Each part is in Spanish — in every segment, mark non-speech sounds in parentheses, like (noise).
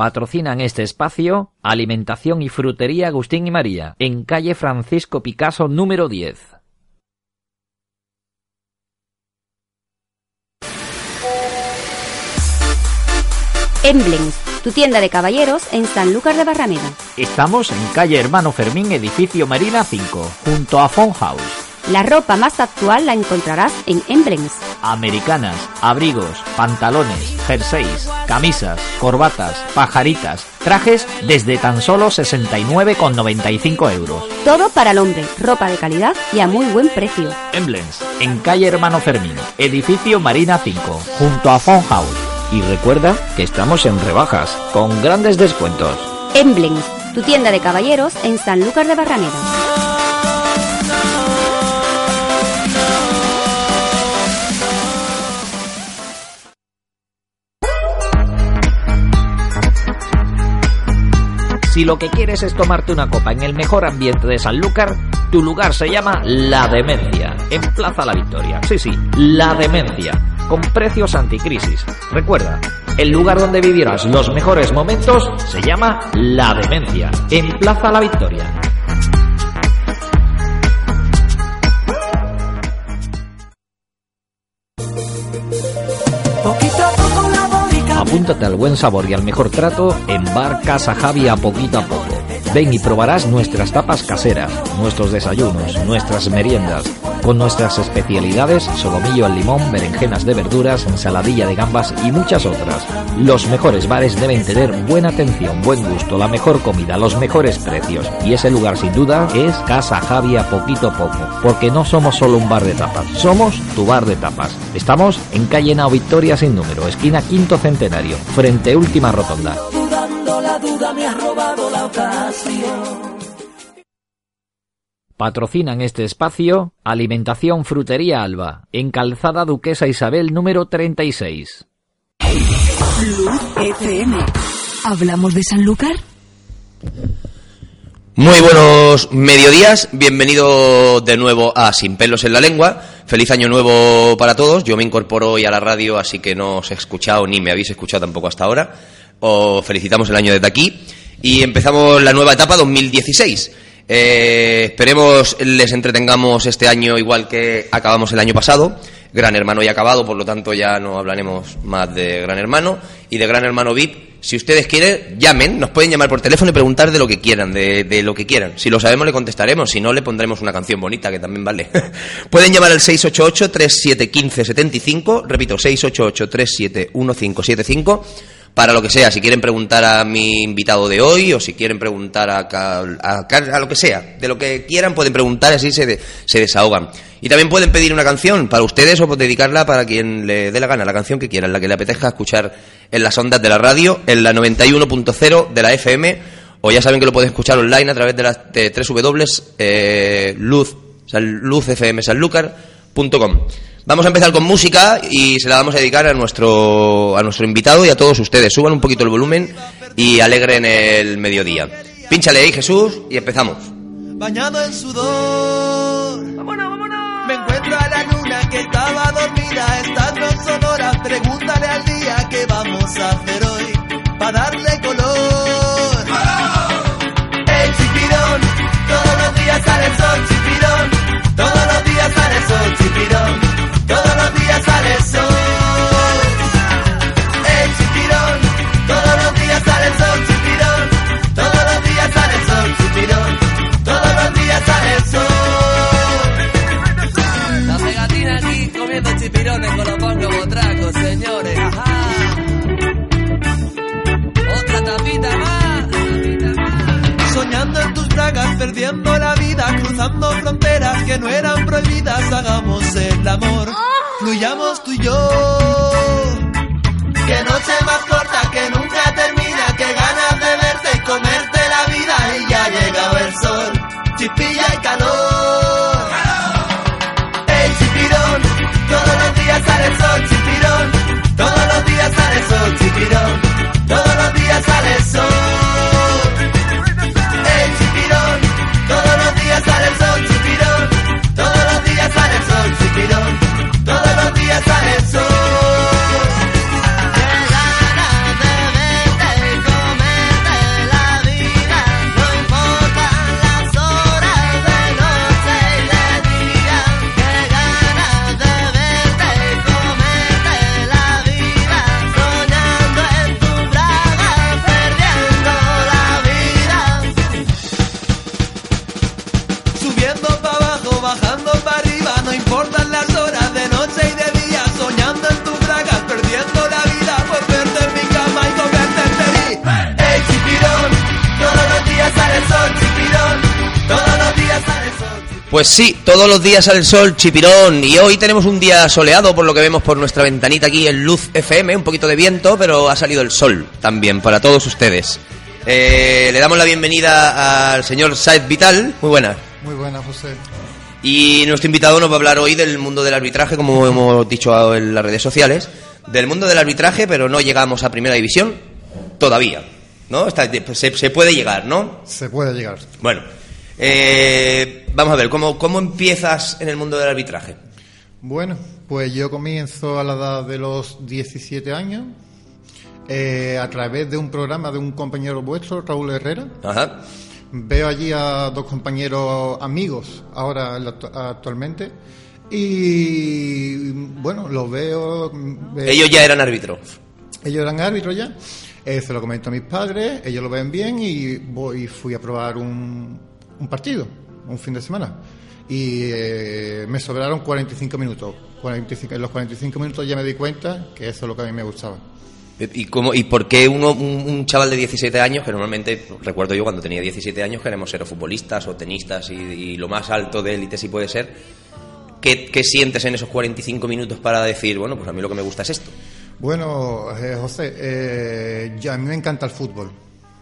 Patrocinan este espacio Alimentación y Frutería Agustín y María, en calle Francisco Picasso número 10. Emblems, tu tienda de caballeros en Sanlúcar de Barrameda. Estamos en calle Hermano Fermín, edificio Marina 5, junto a Phone House. La ropa más actual la encontrarás en Emblems. Americanas, abrigos, pantalones, jerseys, camisas, corbatas, pajaritas, trajes desde tan solo 69,95 euros. Todo para el hombre, ropa de calidad y a muy buen precio. Emblems, en calle Hermano Fermín, edificio Marina 5, junto a Phone House. Y recuerda que estamos en rebajas, con grandes descuentos. Emblems, tu tienda de caballeros en Sanlúcar de Barrameda. Si lo que quieres es tomarte una copa en el mejor ambiente de Sanlúcar, tu lugar se llama La Demencia, en Plaza La Victoria. Sí, sí, La Demencia, con precios anticrisis. Recuerda, el lugar donde vivirás los mejores momentos se llama La Demencia, en Plaza La Victoria. Apúntate al buen sabor y al mejor trato en Bar Casa Javi a poquito a poco. Ven y probarás nuestras tapas caseras, nuestros desayunos, nuestras meriendas, con nuestras especialidades solomillo al limón, berenjenas de verduras, ensaladilla de gambas y muchas otras. Los mejores bares deben tener buena atención, buen gusto, la mejor comida, los mejores precios. Y ese lugar sin duda es Casa Javi a poquito poco, porque no somos solo un bar de tapas, somos tu bar de tapas. Estamos en calle Nao Victoria sin número, esquina Quinto Centenario, frente Última Rotonda. La duda me ha robado la ocasión. Patrocinan este espacio Alimentación Frutería Alba, en Calzada Duquesa Isabel número 36. Luz FM. ¿Hablamos de Sanlúcar? Muy buenos mediodías, bienvenido de nuevo a Sin pelos en la lengua. Feliz año nuevo para todos. Yo me incorporo hoy a la radio, así que no os he escuchado ni me habéis escuchado tampoco hasta ahora. Os felicitamos el año desde aquí y empezamos la nueva etapa 2016. Eh, esperemos les entretengamos este año igual que acabamos el año pasado. Gran Hermano ya acabado, por lo tanto ya no hablaremos más de Gran Hermano y de Gran Hermano VIP. Si ustedes quieren, llamen, nos pueden llamar por teléfono y preguntar de lo que quieran, de, de lo que quieran. Si lo sabemos le contestaremos, si no le pondremos una canción bonita que también vale. (laughs) pueden llamar al 688-3715-75, repito, 688-371575 para lo que sea, si quieren preguntar a mi invitado de hoy o si quieren preguntar a, a, a lo que sea, de lo que quieran pueden preguntar, así se, de, se desahogan. Y también pueden pedir una canción para ustedes o dedicarla para quien le dé la gana, la canción que quieran, la que le apetezca escuchar en las ondas de la radio, en la 91.0 de la FM, o ya saben que lo pueden escuchar online a través de las de www eh, luz, o sea, Vamos a empezar con música y se la vamos a dedicar a nuestro, a nuestro invitado y a todos ustedes. Suban un poquito el volumen y alegren el mediodía. Pínchale ahí, Jesús, y empezamos. Bañado en sudor. Vámonos, vámonos. Me encuentro a la luna que estaba dormida, estando en Sonora. Pregúntale al día qué vamos a hacer hoy para darle color. El chipirón, todos los días sale el sol, perdiendo la vida, cruzando fronteras que no eran prohibidas, hagamos el amor, fluyamos tú y yo. Que noche más corta, que nunca termina, que ganas de verte y comerte la vida y ya ha llegado el sol, chispilla y calor. El chipirón, todos los días sale el sol, chipirón, todos los días sale el sol, chipirón, todos los días sale el sol. Pues sí, todos los días sale el sol, chipirón, y hoy tenemos un día soleado por lo que vemos por nuestra ventanita aquí en Luz FM, un poquito de viento, pero ha salido el sol también para todos ustedes. Eh, le damos la bienvenida al señor Said Vital, muy buenas. Muy buenas, José. Y nuestro invitado nos va a hablar hoy del mundo del arbitraje, como hemos dicho en las redes sociales, del mundo del arbitraje, pero no llegamos a primera división todavía, ¿no? Está- se, se puede llegar, ¿no? Se puede llegar. Bueno, eh, vamos a ver, ¿cómo, ¿cómo empiezas en el mundo del arbitraje? Bueno, pues yo comienzo a la edad de los 17 años eh, a través de un programa de un compañero vuestro, Raúl Herrera. Ajá. Veo allí a dos compañeros amigos ahora actualmente y bueno, los veo. eh, Ellos ya eran árbitros. Ellos eran árbitros ya. Eh, se lo comento a mis padres, ellos lo ven bien y voy, fui a probar un, un partido, un fin de semana. Y eh, me sobraron 45 minutos. 45, en los 45 minutos ya me di cuenta que eso es lo que a mí me gustaba. ¿Y, cómo, ¿Y por qué uno, un, un chaval de 17 años, que normalmente, recuerdo yo cuando tenía 17 años, queremos ser o futbolistas o tenistas y, y lo más alto de élite si puede ser, ¿qué, qué sientes en esos 45 minutos para decir, bueno, pues a mí lo que me gusta es esto? Bueno, eh, José, eh, yo- a mí me encanta el fútbol,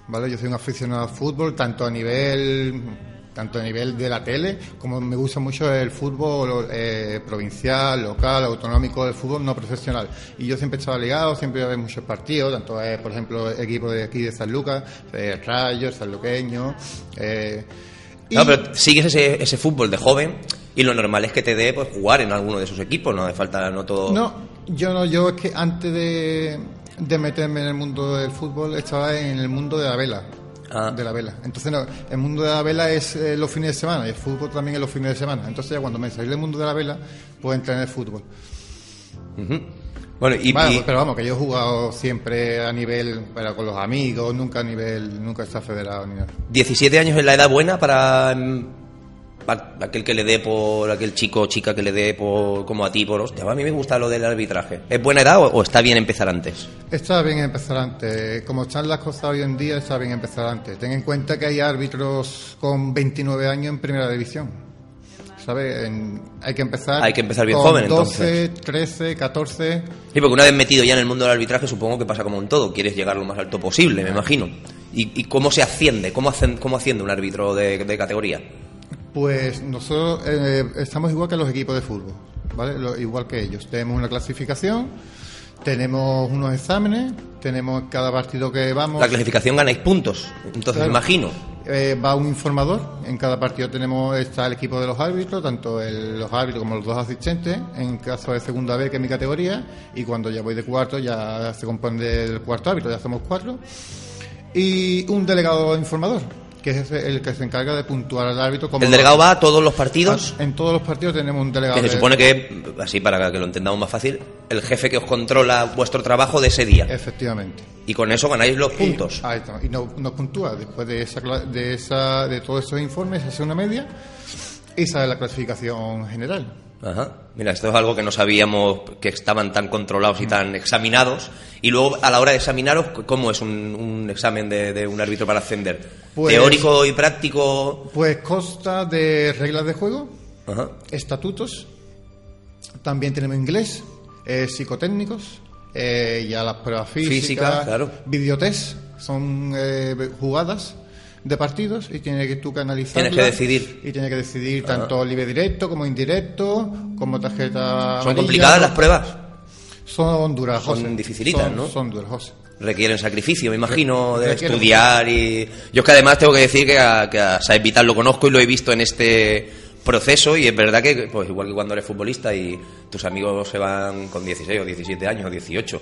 ¿vale? Yo soy un aficionado al fútbol, tanto a nivel tanto a nivel de la tele, como me gusta mucho el fútbol eh, provincial, local, autonómico, el fútbol no profesional. Y yo siempre estaba ligado, siempre iba a ver muchos partidos, tanto, eh, por ejemplo, equipo de aquí de San Lucas, eh, Rayos, Sanluqueño. Eh, y- No, pero sigues ese, ese fútbol de joven y lo normal es que te dé pues, jugar en alguno de sus equipos, no hace falta, no todo... No, yo no, yo es que antes de, de meterme en el mundo del fútbol estaba en el mundo de la vela. Ah. De la vela. Entonces, no, el mundo de la vela es eh, los fines de semana y el fútbol también es los fines de semana. Entonces, ya cuando me salí del mundo de la vela, pues entré en el fútbol. Bueno, y, Bueno, y- pero vamos, que yo he jugado siempre a nivel, pero con los amigos, nunca a nivel, nunca está federado ni nada. 17 años es la edad buena para, mm, para aquel que le dé por aquel chico o chica que le dé por como a ti por hostia a mí me gusta lo del arbitraje es buena edad o, o está bien empezar antes Está bien empezar antes. Como están las cosas hoy en día, está bien empezar antes. Ten en cuenta que hay árbitros con 29 años en primera división. ¿Sabes? En- hay que empezar. Hay que empezar bien con joven, 12, 13, 14. sí porque una vez metido ya en el mundo del arbitraje supongo que pasa como en todo quieres llegar lo más alto posible me imagino y, y cómo se asciende cómo hacen cómo asciende un árbitro de, de categoría Pues nosotros eh, estamos igual que los equipos de fútbol, ¿vale? Lo- igual que ellos. Tenemos una clasificación, tenemos unos exámenes, tenemos cada partido que vamos. la clasificación ganáis puntos entonces Claro. imagino Eh, va un informador, en cada partido tenemos está el equipo de los árbitros, tanto el- los árbitros como los dos asistentes, en caso de segunda vez que es mi categoría, y cuando ya voy de cuarto ya se compone del cuarto árbitro, ya somos cuatro, y un delegado informador, que es el que se encarga de puntuar al árbitro. Como el delegado va a todos los partidos En todos los partidos tenemos un delegado. que se supone que así para que lo entendamos más fácil el jefe que os controla vuestro trabajo de ese día Efectivamente. y con eso ganáis los puntos Y, ahí está, y no- nos puntúa. Después de esa, de esa de todos esos informes, hace una media y sale la clasificación general. Ajá. Mira, esto es algo que no sabíamos que estaban tan controlados y tan examinados. Y luego, a la hora de examinaros, ¿cómo es un, un examen de, de un árbitro para ascender? Pues- ¿Teórico y práctico? Pues consta de reglas de juego, Ajá. estatutos, también tenemos inglés, eh, psicotécnicos, eh, ya las pruebas físicas, Física, claro. videotest, son eh, jugadas de partidos y tienes que tú que analizar. Tienes que decidir. Y tienes que decidir tanto libre directo como indirecto, como tarjeta. ¿Son amarilla, complicadas las pruebas? Son duras, Son dificilitas, Son- ¿no? Son duras, José. Requieren sacrificio, me imagino, de Requieren- estudiar y... Yo es que además tengo que decir que a, que a Saez Vital lo conozco y lo he visto en este proceso y es verdad que, pues igual que cuando eres futbolista y tus amigos se van con 16 o 17 años o 18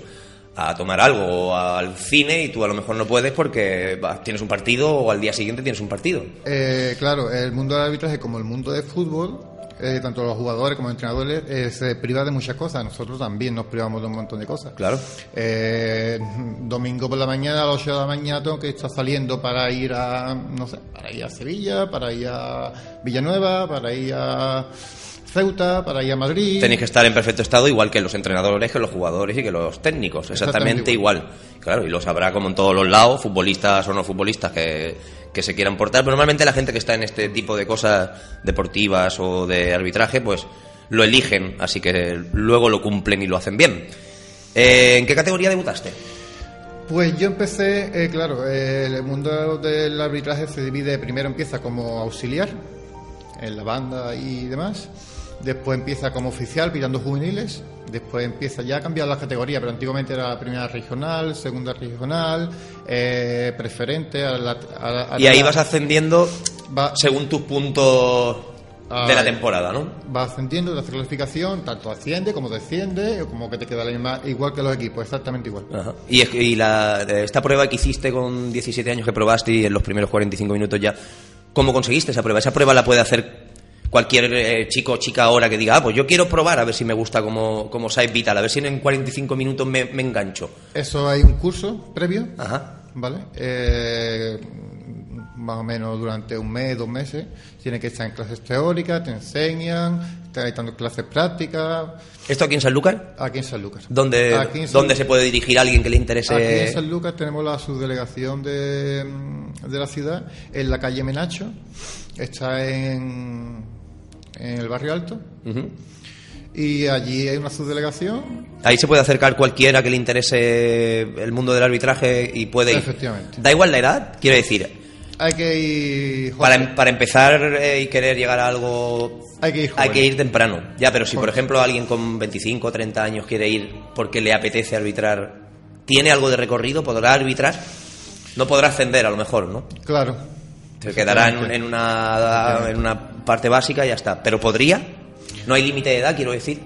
a tomar algo o al cine y tú a lo mejor no puedes porque tienes un partido o al día siguiente tienes un partido. Eh, claro, el mundo del arbitraje, como el mundo del fútbol, eh, tanto los jugadores como los entrenadores, eh, se priva de muchas cosas. Nosotros también nos privamos de un montón de cosas. Claro. Eh, domingo por la mañana, a las 8 de la mañana, tengo que estar saliendo para ir a, no sé, para ir a Sevilla, para ir a Villanueva, para ir a Ceuta para ir a Madrid. Tenéis que estar en perfecto estado, igual que los entrenadores, que los jugadores y que los técnicos. Exactamente, Exactamente igual. Claro, y los habrá como en todos los lados, futbolistas o no futbolistas que, que se quieran portar. Pero normalmente la gente que está en este tipo de cosas deportivas o de arbitraje, pues lo eligen, así que luego lo cumplen y lo hacen bien. Eh, ¿En qué categoría debutaste? Pues yo empecé, eh, claro, el mundo del arbitraje se divide, primero empieza como auxiliar en la banda y demás, después empieza como oficial pitando juveniles, después empieza ya a cambiar las categorías, pero antiguamente era la primera regional, segunda regional, eh, preferente, a la, a la- a Y ahí la- vas ascendiendo va, según tus puntos de la temporada, ¿no? va ascendiendo hacer clasificación, tanto asciende como desciende, como que te queda la misma, igual que los equipos, exactamente igual. Ajá. Y, y la, esta prueba que hiciste con 17 años que probaste y en los primeros 45 minutos ya, ¿cómo conseguiste esa prueba? Esa prueba la puede hacer cualquier eh, chico o chica ahora que diga, ah, pues yo quiero probar a ver si me gusta como, como Side Vital, a ver si en 45 minutos me, me engancho. Eso hay un curso previo, Ajá. ¿vale? Eh, más o menos durante un mes, dos meses, tienes que estar en clases teóricas, te enseñan, estás dando clases prácticas, ¿Esto aquí en Sanlúcar? aquí en San Lucas. ¿Dónde, Aquí en San- ¿Dónde se puede dirigir a alguien que le interese? Aquí en San Lucas tenemos la subdelegación de, de la ciudad en la calle Menacho, está en, en el barrio alto, Ujú. y allí hay una subdelegación Ahí se puede acercar cualquiera que le interese el mundo del arbitraje y puede ir. Efectivamente. Da igual la edad, quiero decir, Hay que ir. para, joven. para empezar eh, y querer llegar a algo Hay que ir. hay que ir temprano. Ya, pero si por Joven. ejemplo alguien con 25 o 30 años quiere ir porque le apetece arbitrar, ¿tiene algo de recorrido? ¿Podrá arbitrar? No podrá ascender a lo mejor, ¿no? Claro. Se quedará en, un- en una, en una parte básica y ya está. ¿Pero podría? No hay límite de edad, quiero decir.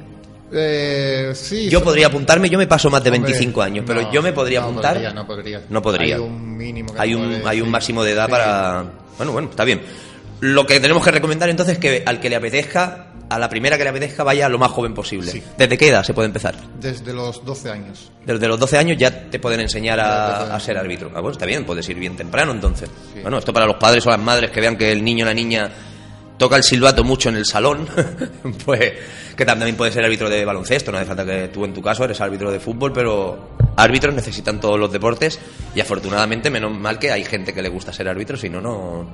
Eh, sí. Yo podría apuntarme, yo me paso más de Hombre, 25 años, pero no, yo me podría no apuntar. podría, no podría. No podría. Hay un mínimo. que Hay un, puede- hay un máximo de edad Sí. para... Bueno, bueno, está bien. Lo que tenemos que recomendar entonces es que al que le apetezca, a la primera que le apetezca, vaya lo más joven posible. Sí. ¿Desde qué edad se puede empezar? Desde los 12 años. Desde los 12 años ya te pueden enseñar a, ser árbitro. Ah, bueno, está bien, puedes ir bien temprano entonces. Sí. Bueno, esto para los padres o las madres que vean que el niño o la niña toca el silbato mucho en el salón, (laughs) pues que también puede ser árbitro de baloncesto, no hace falta que tú en tu caso eres árbitro de fútbol, pero árbitros necesitan todos los deportes y afortunadamente menos mal que hay gente que le gusta ser árbitro, si no, no,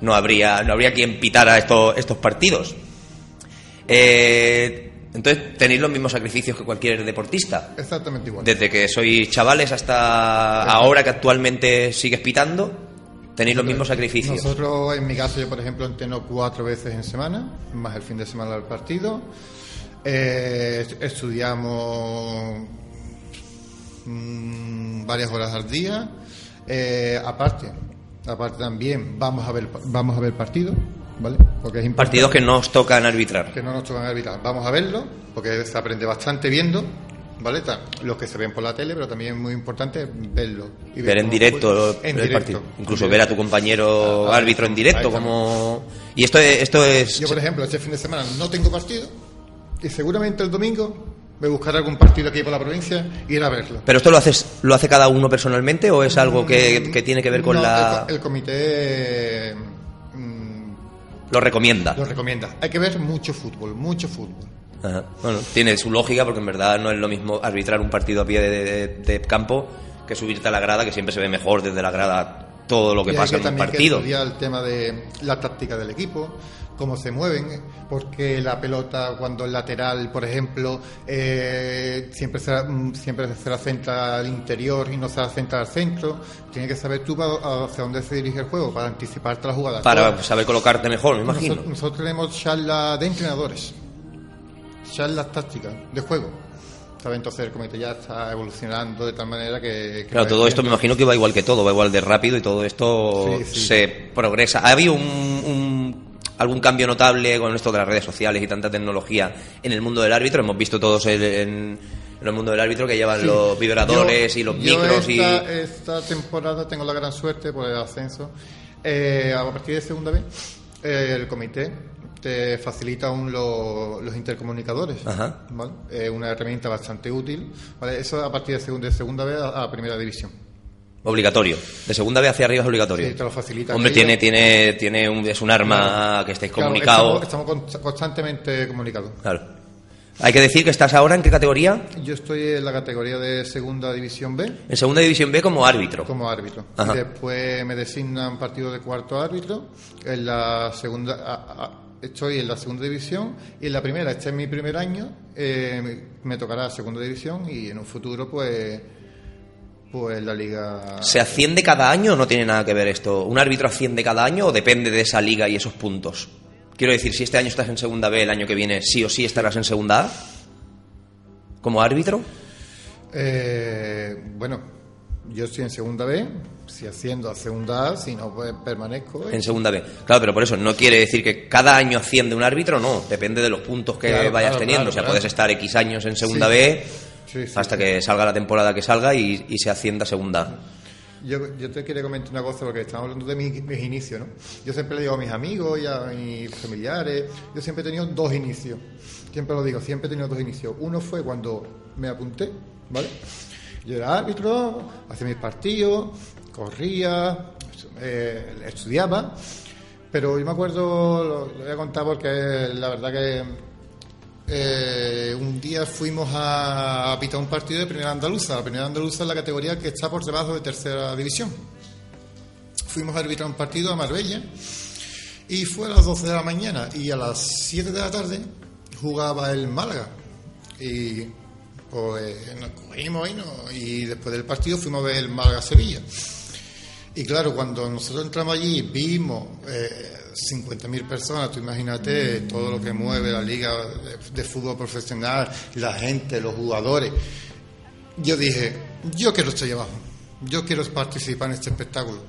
no habría, no habría quien pitara estos, estos partidos. Eh, entonces, tenéis los mismos sacrificios que cualquier deportista. Exactamente igual. Desde que sois chavales hasta ahora que actualmente sigues pitando, tenéis los mismos sacrificios. Nosotros, en mi caso, yo por ejemplo entreno cuatro veces en semana, más el fin de semana del partido. Eh, estudiamos mm, varias horas al día. Eh, aparte, aparte también vamos a ver vamos a ver partidos, ¿vale? Porque es importante Partidos que no os tocan arbitrar. que no nos tocan arbitrar. Vamos a verlo, porque se aprende bastante viendo, ¿vale? Los que se ven por la tele, pero también es muy importante verlo. y Ver en directo juega. el En directo. partido. Incluso En ver a tu compañero Ah, ah, árbitro en directo. como Y esto es, esto es. Yo, por ejemplo, este fin de semana no tengo partido y seguramente el domingo me buscaré algún partido aquí por la provincia y ir a verlo. ¿Pero esto lo haces lo hace cada uno personalmente o es algo que, que tiene que ver con No, la. El, el comité mm, lo recomienda? lo recomienda. Hay que ver mucho fútbol, mucho fútbol. Ajá. Bueno, tiene su lógica porque en verdad no es lo mismo arbitrar un partido a pie de, de- de campo que subirte a la grada, que siempre se ve mejor desde la grada todo lo que Y pasa en un que partido. estudiar el tema de la táctica del equipo, cómo se mueven, porque la pelota cuando es lateral, por ejemplo, eh, siempre se, mm, siempre se la centra al interior y no se la centra al centro. Tienes que saber tú hacia dónde se dirige el juego para anticiparte las jugadas. Para saber colocarte mejor, me imagino. Nosotros, nosotros tenemos charlas de entrenadores, charlas tácticas de juego. ¿Sabes? Entonces el comité ya está evolucionando de tal manera que... que Claro, todo esto me imagino que va igual que todo, va igual de rápido y todo esto Sí, sí. se progresa. ¿Ha habido un, un- algún cambio notable con esto de las redes sociales y tanta tecnología en el mundo del árbitro? Hemos visto todos en, en- en el mundo del árbitro que llevan Sí. los vibradores Yo- y los yo micros esta, y... esta temporada tengo la gran suerte por el ascenso. Eh, a partir de segunda vez, eh, el comité te facilita aún lo- los intercomunicadores. Ajá. ¿vale? Es una herramienta bastante útil. ¿vale? Eso a partir de segunda, de segunda vez a, a primera división. Obligatorio. De segunda vez hacia arriba es obligatorio. Sí, te lo facilita. Hombre, tiene, tiene, tiene un, es un arma que estéis Claro, comunicados. estamos, estamos con- constantemente comunicados. Claro. Hay que decir que estás ahora en qué categoría? Yo estoy en la categoría de segunda división B En segunda división B como árbitro. como árbitro. Ajá. Después me designan partido de cuarto árbitro. En la segunda a- a- estoy en la segunda división y en la primera, este es mi primer año, eh, me- tocará segunda división y en un futuro pues pues la liga ¿Se asciende cada año o no tiene nada que ver esto? ¿Un árbitro asciende cada año o depende de esa liga y esos puntos? Quiero decir, si este año estás en segunda B, el año que viene sí o sí estarás en segunda A. ¿Como árbitro? Eh, bueno, yo estoy en segunda B, si asciendo a segunda A, si no pues permanezco. En segunda B. Claro, pero por eso no quiere decir que cada año asciende un árbitro, no. Depende de los puntos que Claro, vayas claro, teniendo. claro, o sea, puedes estar X años en segunda Sí. B Sí, sí, hasta que salga la temporada que salga y, y se ascienda a segunda A. Yo, yo te quería comentar una cosa porque estamos hablando de mis, mis inicios, ¿no? Yo siempre le digo a mis amigos y a mis familiares, yo siempre he tenido dos inicios. Siempre lo digo, siempre he tenido dos inicios. Uno fue cuando me apunté, ¿vale? Yo era árbitro, hacía mis partidos, corría, eh, estudiaba, pero yo me acuerdo, lo, lo voy a contar porque la verdad que eh, un día fuimos a, a pitar un partido de Primera Andaluza. La Primera Andaluza es la categoría que está por debajo de Tercera División. Fuimos a arbitrar un partido a Marbella y fue a las 12 de la mañana y a las 7 de la tarde jugaba el Málaga. Y pues nos cogimos y, no- y después del partido fuimos a ver el Málaga-Sevilla. Y claro, cuando nosotros entramos allí, vimos eh, 50.000 personas, tú imagínate todo lo que mueve la liga de, fútbol profesional, la gente, los jugadores. Yo dije, yo quiero estar abajo, yo quiero participar en este espectáculo.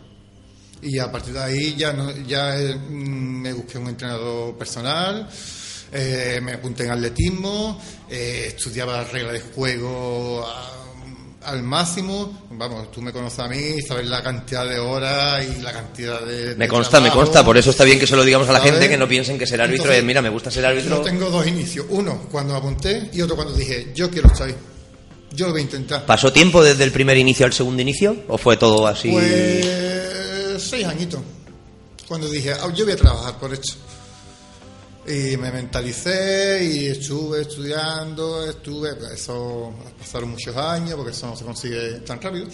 Y a partir de ahí ya, no- ya eh, mm, me busqué un entrenador personal, eh, me apunté en atletismo, eh, estudiaba las reglas de juego a- al máximo. Vamos, tú me conoces a mí, sabes la cantidad de horas y la cantidad de. Me de consta, me consta. Por eso está bien que se lo digamos a la ¿Sabes? gente que no piensen que ser árbitro Entonces, es, mira, me gusta ser árbitro. Yo tengo dos inicios. Uno cuando me apunté y otro cuando dije, yo quiero estar ahí. Yo lo voy a intentar. ¿Pasó tiempo desde el primer inicio al segundo inicio? ¿O fue todo así? Pues seis añitos. Cuando dije, "Ah, yo voy a trabajar por esto. Y me mentalicé y estuve estudiando, estuve, eso pasaron muchos años porque eso no se consigue tan rápido.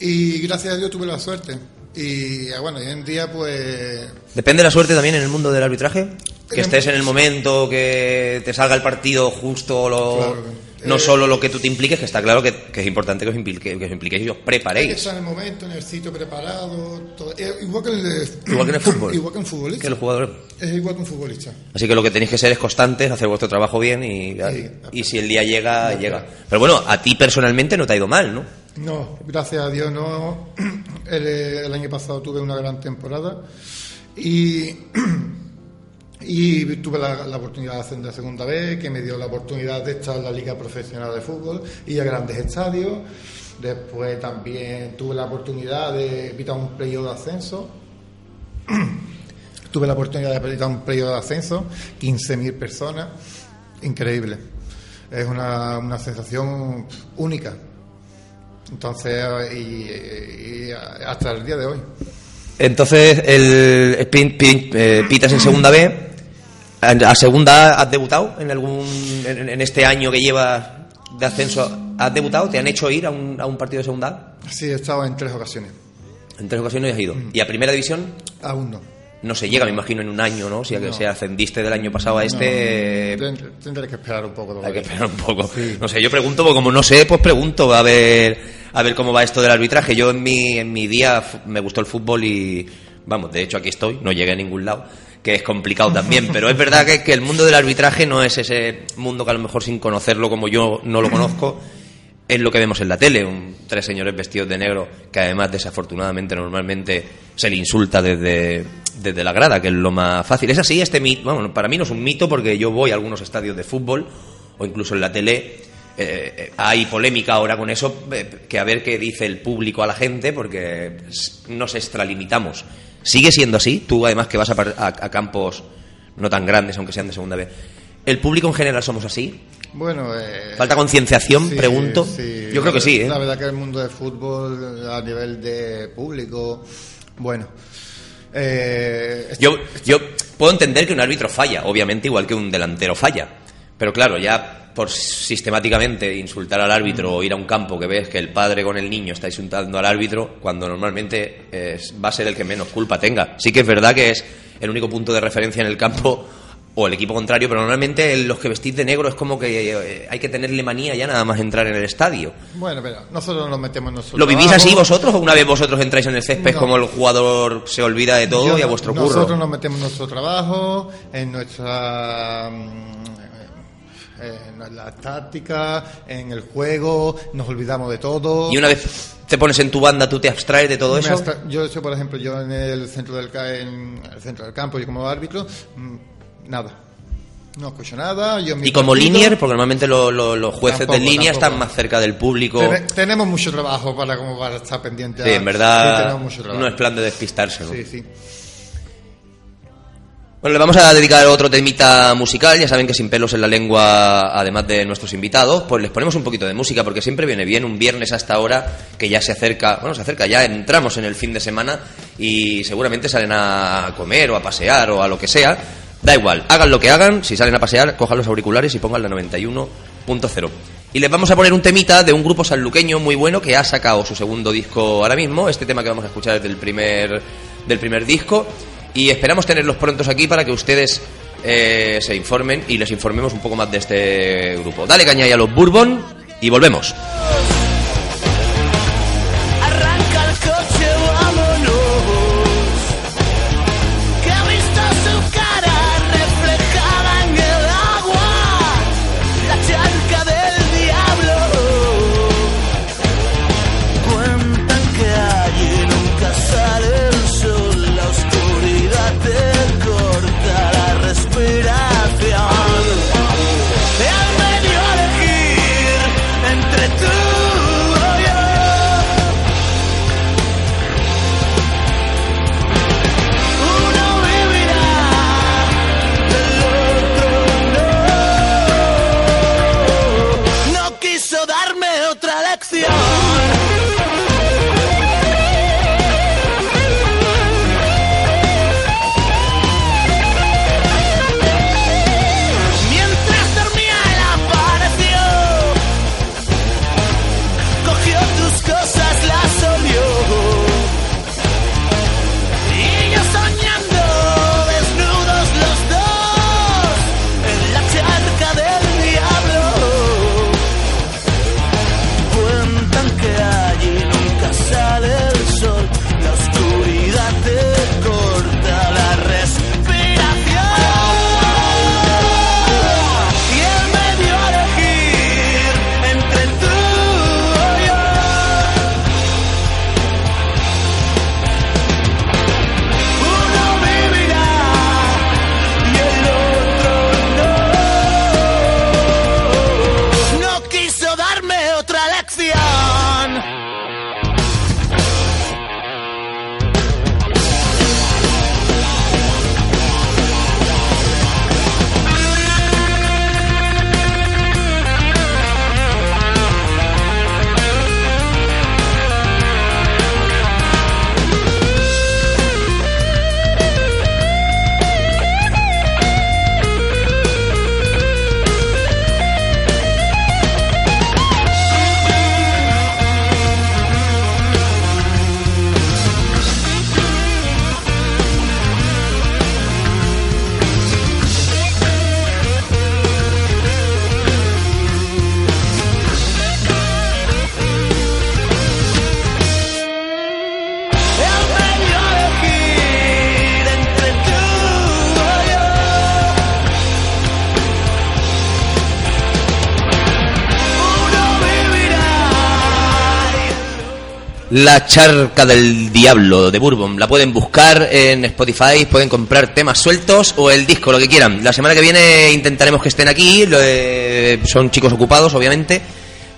Y gracias a Dios tuve la suerte. Y ah, bueno, hoy en día pues ¿Depende la suerte también en el mundo del arbitraje? Que estés en el momento, que te salga el partido justo, lo, Claro. No Eh, solo lo que tú te impliques, que está claro que, que es importante que os, implique- que os impliquéis y os Hay que preparéis. estar en el momento, en el sitio preparado, todo- eh, igual que en el, Igual que en el fútbol. (clears throat) igual que un futbolista. Que los jugadores. Es igual que un futbolista. Así que lo que tenéis que ser es constantes, hacer vuestro trabajo bien y, Sí. y si el día llega, llega. Pero bueno, a ti personalmente no te ha ido mal, ¿no? No, gracias a Dios no. (clears throat) El, el año pasado tuve una gran temporada y, (clears throat) y tuve la, la oportunidad de hacer de segunda vez, que me dio la oportunidad de estar en la Liga Profesional de Fútbol y a grandes estadios. Después también tuve la oportunidad de evitar un periodo de ascenso. (clears throat) tuve la oportunidad de evitar un periodo de ascenso, 15.000 personas, increíble. Es una, una sensación única. Entonces, y hasta el día de hoy. Entonces, el, pin- pin- eh, pitas en segunda B. ¿A segunda has debutado en algún en, en este año que llevas de ascenso? ¿Has debutado? ¿Te han hecho ir a un, a un partido de segunda A? Sí, he estado en tres ocasiones. En tres ocasiones has ido. ¿Y a primera división? Aún no. No se llega, me imagino, en un año, ¿no? Si No. se ascendiste del año pasado a este. Tendré, tendré que esperar un poco. Hay todavía. que esperar un poco. No sé, yo pregunto, porque como no sé, pues pregunto a ver, a ver cómo va esto del arbitraje. Yo en mi, en mi día me gustó el fútbol y, vamos, de hecho aquí estoy, no llegué a ningún lado, que es complicado también, (laughs) pero es verdad que, que el mundo del arbitraje no es ese mundo que a lo mejor sin conocerlo como yo no lo conozco, es lo que vemos en la tele, un, tres señores vestidos de negro que además desafortunadamente normalmente se le insulta desde, desde la grada, que es lo más fácil. Es así, este mito, bueno, para mí no es un mito porque yo voy a algunos estadios de fútbol o incluso en la tele. Eh, hay polémica ahora con eso, eh, que a ver qué dice el público a la gente, porque nos extralimitamos. ¿Sigue siendo así? Tú, además, que vas a, par- a- a campos no tan grandes, aunque sean de segunda vez. ¿El público en general somos así? Bueno, eh, ¿Falta concienciación, sí, pregunto? sí. Yo creo que sí, ¿eh? La verdad que el mundo del fútbol a nivel de público, bueno. eh, Yo, yo puedo entender que un árbitro falla, obviamente igual que un delantero falla. Pero claro, ya por sistemáticamente insultar al árbitro o ir a un campo que ves que el padre con el niño está insultando al árbitro, cuando normalmente es- va a ser el que menos culpa tenga. Sí que es verdad que es el único punto de referencia en el campo o el equipo contrario, pero normalmente los que vestís de negro es como que eh, hay que tenerle manía ya nada más entrar en el estadio. bueno, pero nosotros nos metemos en nuestro ¿Lo vivís así vosotros o una vez vosotros entráis en el césped No. como el jugador se olvida de todo Yo y a vuestro curro? Nosotros nos metemos en nuestro trabajo, en nuestra mm, en la táctica, en el juego, nos olvidamos de todo. Y una vez te pones en tu banda, tú te abstraes de todo Me eso. Yo, yo, por ejemplo, yo en el centro del, ca- en el centro del campo, yo como árbitro, mm, nada. No escucho nada. Yo Y como partido- linier, porque normalmente lo- lo- los jueces Tampoco, de línea tampoco. están más cerca del público. Tene- tenemos mucho trabajo para como para estar pendiente. Sí, a- en verdad no es plan de despistarse. ¿no? Sí, sí. Bueno, le vamos a dedicar otro temita musical. Ya saben que sin pelos en la lengua, además de nuestros invitados, pues les ponemos un poquito de música porque siempre viene bien un viernes hasta ahora que ya se acerca, bueno, se acerca, ya entramos en el fin de semana y seguramente salen a comer o a pasear o a lo que sea. Da igual, hagan lo que hagan, si salen a pasear, cojan los auriculares y pongan la 91.0. Y les vamos a poner un temita de un grupo sanluqueño muy bueno que ha sacado su segundo disco ahora mismo. Este tema que vamos a escuchar es del primer, del primer disco. Y esperamos tenerlos prontos aquí para que ustedes eh, se informen y les informemos un poco más de este grupo. Dale caña ahí a los Bourbon y volvemos. La charca del diablo de Bourbon. La pueden buscar en Spotify, pueden comprar temas sueltos o el disco, lo que quieran. La semana que viene intentaremos que estén aquí. eh, son chicos ocupados, obviamente.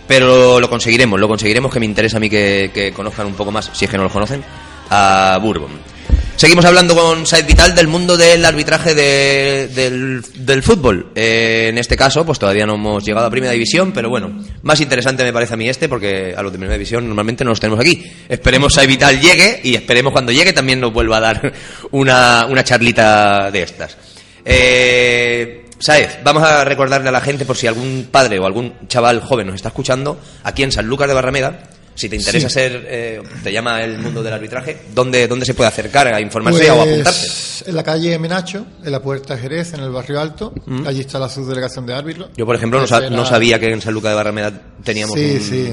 Pero lo conseguiremos, lo conseguiremos que me interesa a mí que, que conozcan un poco más, si es que no los conocen, a Bourbon. Seguimos hablando con Said Vital del mundo del arbitraje de- del, del fútbol. Eh, en este caso, pues todavía no hemos llegado a Primera División, pero bueno, más interesante me parece a mí este, porque a los de Primera División normalmente no los tenemos aquí. Esperemos Said Vital llegue y esperemos cuando llegue también nos vuelva a dar (laughs) una, una charlita de estas. Eh, Saez, vamos a recordarle a la gente por si algún padre o algún chaval joven nos está escuchando, aquí en San Lucas de Barrameda, si te interesa Sí. ser, eh, te llama el mundo del arbitraje, ¿dónde, dónde se puede acercar a informarse o Pues, apuntarse? En la calle Menacho, en la Puerta Jerez, en el barrio Alto. Mm. Allí está la subdelegación de árbitros. Yo, por ejemplo, no, era- no sabía que en San Lucas de Barrameda teníamos Sí, un, sí.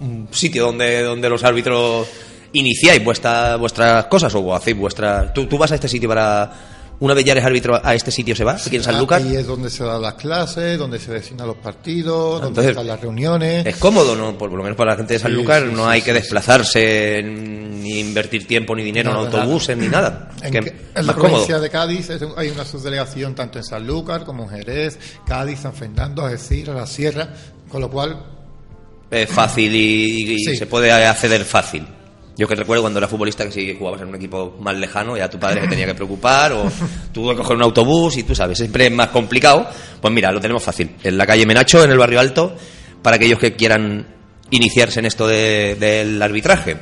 un sitio donde, donde los árbitros iniciáis vuestra, vuestras cosas o hacéis vuestras... ¿Tú, tú vas a este sitio para... Una vez ya eres árbitro, ¿a este sitio se va? ¿Aquí en San Lucas? Ahí es donde se dan las clases, donde se designan los partidos, donde Ah, Entonces, están las reuniones. Es cómodo, ¿no? Por, por lo menos para la gente de San Sí, Lucas sí, no sí, hay que desplazarse, ni invertir tiempo ni dinero Nada, en autobuses ni nada. En, Que en la cómodo. provincia de Cádiz es hay una subdelegación tanto en Sanlúcar como en Jerez, Cádiz, San Fernando, Algeciras, La Sierra, con lo cual Es fácil y, y se puede acceder fácil. Yo que recuerdo cuando era futbolista que si jugabas en un equipo más lejano, ya tu padre se tenía que preocupar, o (laughs) tuvo que coger un autobús y tú sabes, siempre es más complicado. Pues mira, lo tenemos fácil. En la calle Menacho, en el barrio Alto, para aquellos que quieran iniciarse en esto de- del arbitraje.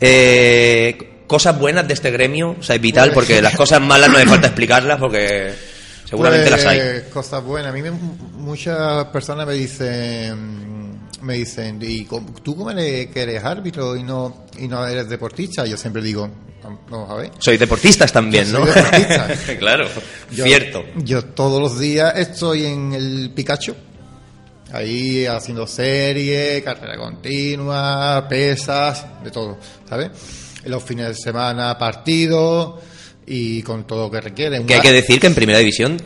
Eh, cosas buenas de este gremio, o sea, es vital, Pues- porque las cosas malas no hace falta explicarlas, porque seguramente Pues, las hay. Cosas buenas. A mí muchas personas me dicen, me dicen, ¿y tú cómo eres, que eres árbitro y no, y no eres deportista? Yo siempre digo, vamos a ver. Sois deportistas también, Yo ¿no? soy deportista. (laughs) claro, Yo- cierto. Yo todos los días estoy en el Pikachu. Ahí haciendo serie, carrera continua, pesas, de todo, ¿sabes? Los fines de semana partidos y con todo lo que requiere. Que hay que decir que en primera división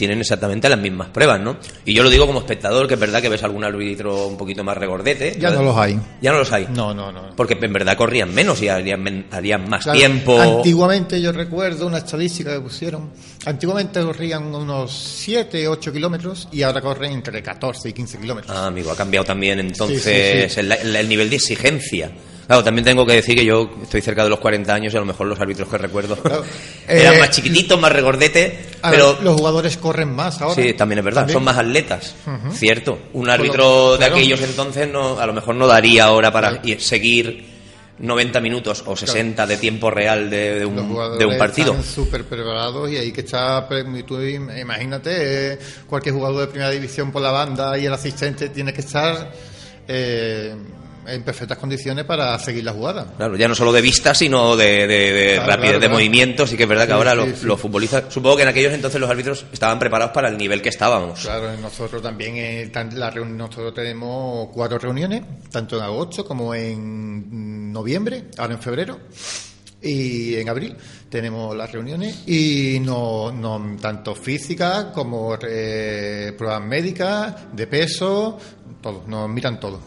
tienen exactamente las mismas pruebas, ¿no? Y yo lo digo como espectador, que es verdad que ves algún árbitro un poquito más regordete. Ya no los hay. Ya no los hay. No, no, no. Porque en verdad corrían menos y harían, men- harían más Claro, tiempo. Antiguamente yo recuerdo una estadística que pusieron. Antiguamente corrían unos 7, 8 kilómetros y ahora corren entre 14 y 15 kilómetros. Ah, amigo, ha cambiado también entonces Sí, sí, sí. El, el- el nivel de exigencia. Claro, también tengo que decir que yo estoy cerca de los 40 años y a lo mejor los árbitros que recuerdo Claro. (laughs) eran Eh, más chiquititos, más regordetes, pero ver, los jugadores corren más ahora. Sí, también es verdad, También. son más atletas, cierto. Un árbitro de aquellos entonces no, a lo mejor no daría ahora para Claro. seguir 90 minutos o 60 de tiempo real de, un, de un partido. están súper preparados y hay que estar. pre- tú im- imagínate, eh, cualquier jugador de primera división por la banda y el asistente tiene que estar eh, en perfectas condiciones para seguir la jugada. Claro, ya no solo de vista, sino de, de- de Claro, rapidez claro, de movimientos. Y que es verdad que Sí, ahora sí, los, sí. los futbolistas, supongo que en aquellos entonces los árbitros estaban preparados para el nivel que estábamos. Claro, nosotros también, eh, la nosotros tenemos cuatro reuniones, tanto en agosto como en noviembre, ahora en febrero y en abril tenemos las reuniones y no, no tanto físicas como eh, pruebas médicas, de peso, todo, nos miran todo.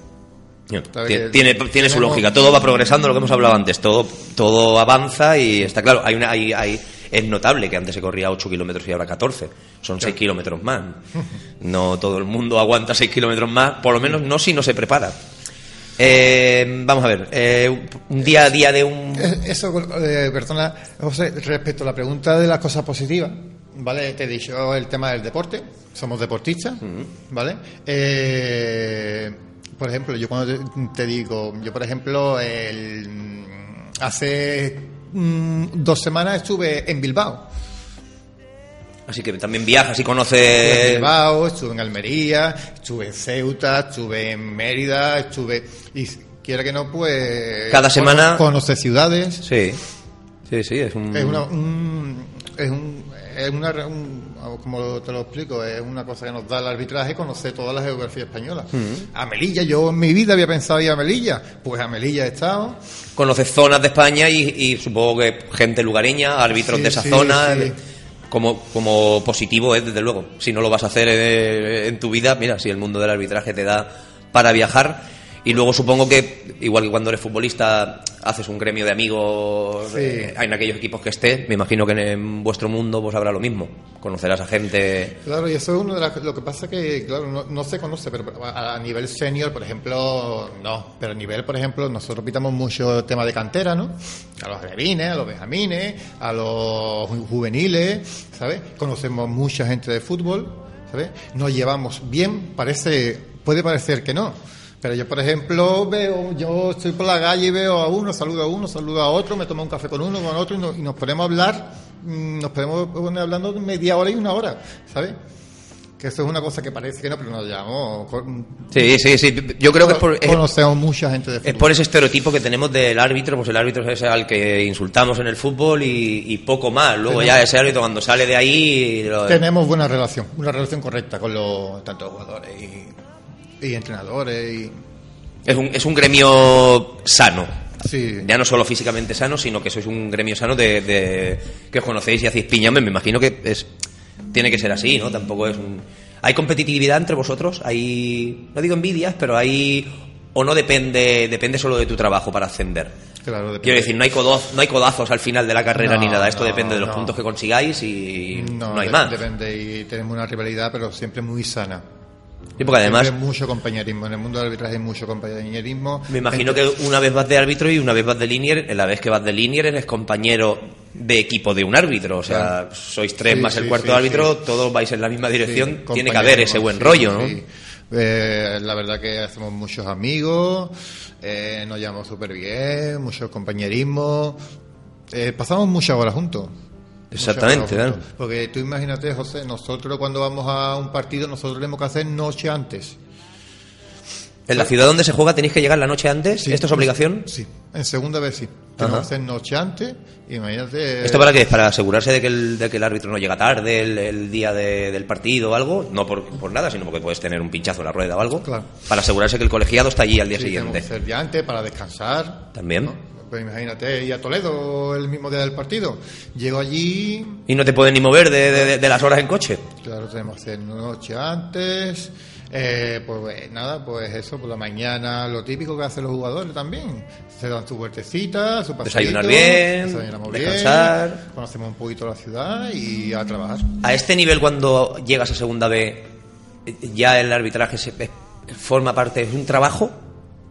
Tiene, tiene, tiene su lógica, todo va progresando, lo que hemos hablado antes, todo, todo avanza y está claro, hay una, hay, hay- es notable que antes se corría 8 kilómetros y ahora 14, son 6 kilómetros más. No todo el mundo aguanta 6 kilómetros más, por lo menos no si no se prepara. Eh, vamos a ver, eh, un día a día de un... Eso, eh, perdona, José, respecto a la pregunta de las cosas positivas, ¿vale? Te he dicho el tema del deporte, somos deportistas, ¿vale? Eh, por ejemplo, yo cuando te, te digo, yo por ejemplo, el, hace mm, dos semanas estuve en Bilbao. Así que también viajas y Estuve en conoces... Bilbao, estuve en Almería, estuve en Ceuta, estuve en Mérida, estuve... Y quiera que no, pues... Cada semana- Conoce ciudades. Sí, sí, sí, es un... Es una, un, es un, es una, un- como te lo explico, es una cosa que nos da el arbitraje conocer toda la geografía española. A Melilla, yo en mi vida había pensado ir a Melilla, pues a Melilla he estado. conoces zonas de España y, y supongo que gente lugareña, árbitros Sí, de esa sí, zona. sí. Como, como positivo es, desde luego. Si no lo vas a hacer eh, en, tu vida, mira, si el mundo del arbitraje te da para viajar. Y luego supongo que, igual que cuando eres futbolista, haces un gremio de amigos Sí. eh, en aquellos equipos que estés. Me imagino que en vuestro mundo pues habrá lo mismo. Conocerás a gente. Claro, y eso es uno de las... Lo que pasa que, claro, no, no se conoce, pero a, nivel senior, por ejemplo, no. Pero a nivel, por ejemplo, nosotros pitamos mucho el tema de cantera, ¿no? A los alevines, a los benjamines, a los ju- juveniles, ¿sabes? Conocemos mucha gente de fútbol, ¿sabes? Nos llevamos bien, parece... Puede parecer que no. Pero yo, por ejemplo, veo, yo estoy por la calle y veo a uno, saludo a uno, saludo a otro, me tomo un café con uno, con otro y, no- y nos ponemos a hablar, mm, nos podemos poner hablando media hora y una hora, ¿sabes? Que eso es una cosa que parece que no, pero nos llamamos. Sí, sí, sí. Yo creo que es por, es- conocemos mucha gente de es fútbol. por ese estereotipo que tenemos del árbitro. Pues el árbitro es al que insultamos en el fútbol y, y poco más. Luego Tenemos- ya ese árbitro cuando sale de ahí. lo- Tenemos buena relación, una relación correcta con los tanto jugadores y, y entrenadores y es, un, es un gremio sano. sí. Ya no solo físicamente sano, sino que sois un gremio sano de, de- que os conocéis y hacéis piña. Hombre, Me imagino que es tiene que ser así, ¿no? Tampoco es un... ¿Hay competitividad entre vosotros? ¿Hay, no digo envidias, pero hay... o no depende depende solo de tu trabajo para ascender? Claro, depende. Quiero decir, no hay, codoz- no hay codazos al final de la carrera No, ni nada. Esto no, depende de los no. puntos que consigáis y no, hay más. Depende y tenemos una rivalidad, pero siempre muy sana. Sí, porque además mucho compañerismo. En el mundo del arbitraje hay mucho compañerismo. me imagino que una vez vas de árbitro y una vez vas de linier, en la vez que vas de linier eres compañero de equipo de un árbitro. O sea, Claro. sois tres Sí, más el cuarto árbitro, todos vais en la misma dirección. Tiene que haber ese buen rollo. Eh, la verdad que hacemos muchos amigos, eh, nos llevamos súper bien, mucho compañerismo. Eh, pasamos muchas horas juntos. Exactamente, claro. Porque tú imagínate, José, nosotros cuando vamos a un partido, nosotros tenemos que hacer noche antes. En la ciudad donde se juega tenéis que llegar la noche antes. Sí. ¿Esto es obligación? Sí, en segunda vez sí. Tenemos que hacer noche antes, imagínate. ¿Esto para qué? ¿Para asegurarse de que el, de que el árbitro no llega tarde el, el día de- del partido o algo? No por, por nada, sino porque puedes tener un pinchazo en la rueda o algo. Claro. Para asegurarse que el colegiado está allí al día Sí, tenemos siguiente. que hacer día antes para descansar. También. ¿no? Pues imagínate, ir a Toledo el mismo día del partido. Llego allí, Y no te pueden ni mover de, de- de las horas en coche. Claro, tenemos que hacer noche antes. Eh, pues eh, nada, pues eso, por la mañana, lo típico que hacen los jugadores también. Se dan su vueltecita, su paseíto, Desayunar bien, descansar. bien, conocemos un poquito la ciudad y a trabajar. A este nivel, cuando llegas a segunda B, ya el arbitraje se, forma parte de un trabajo.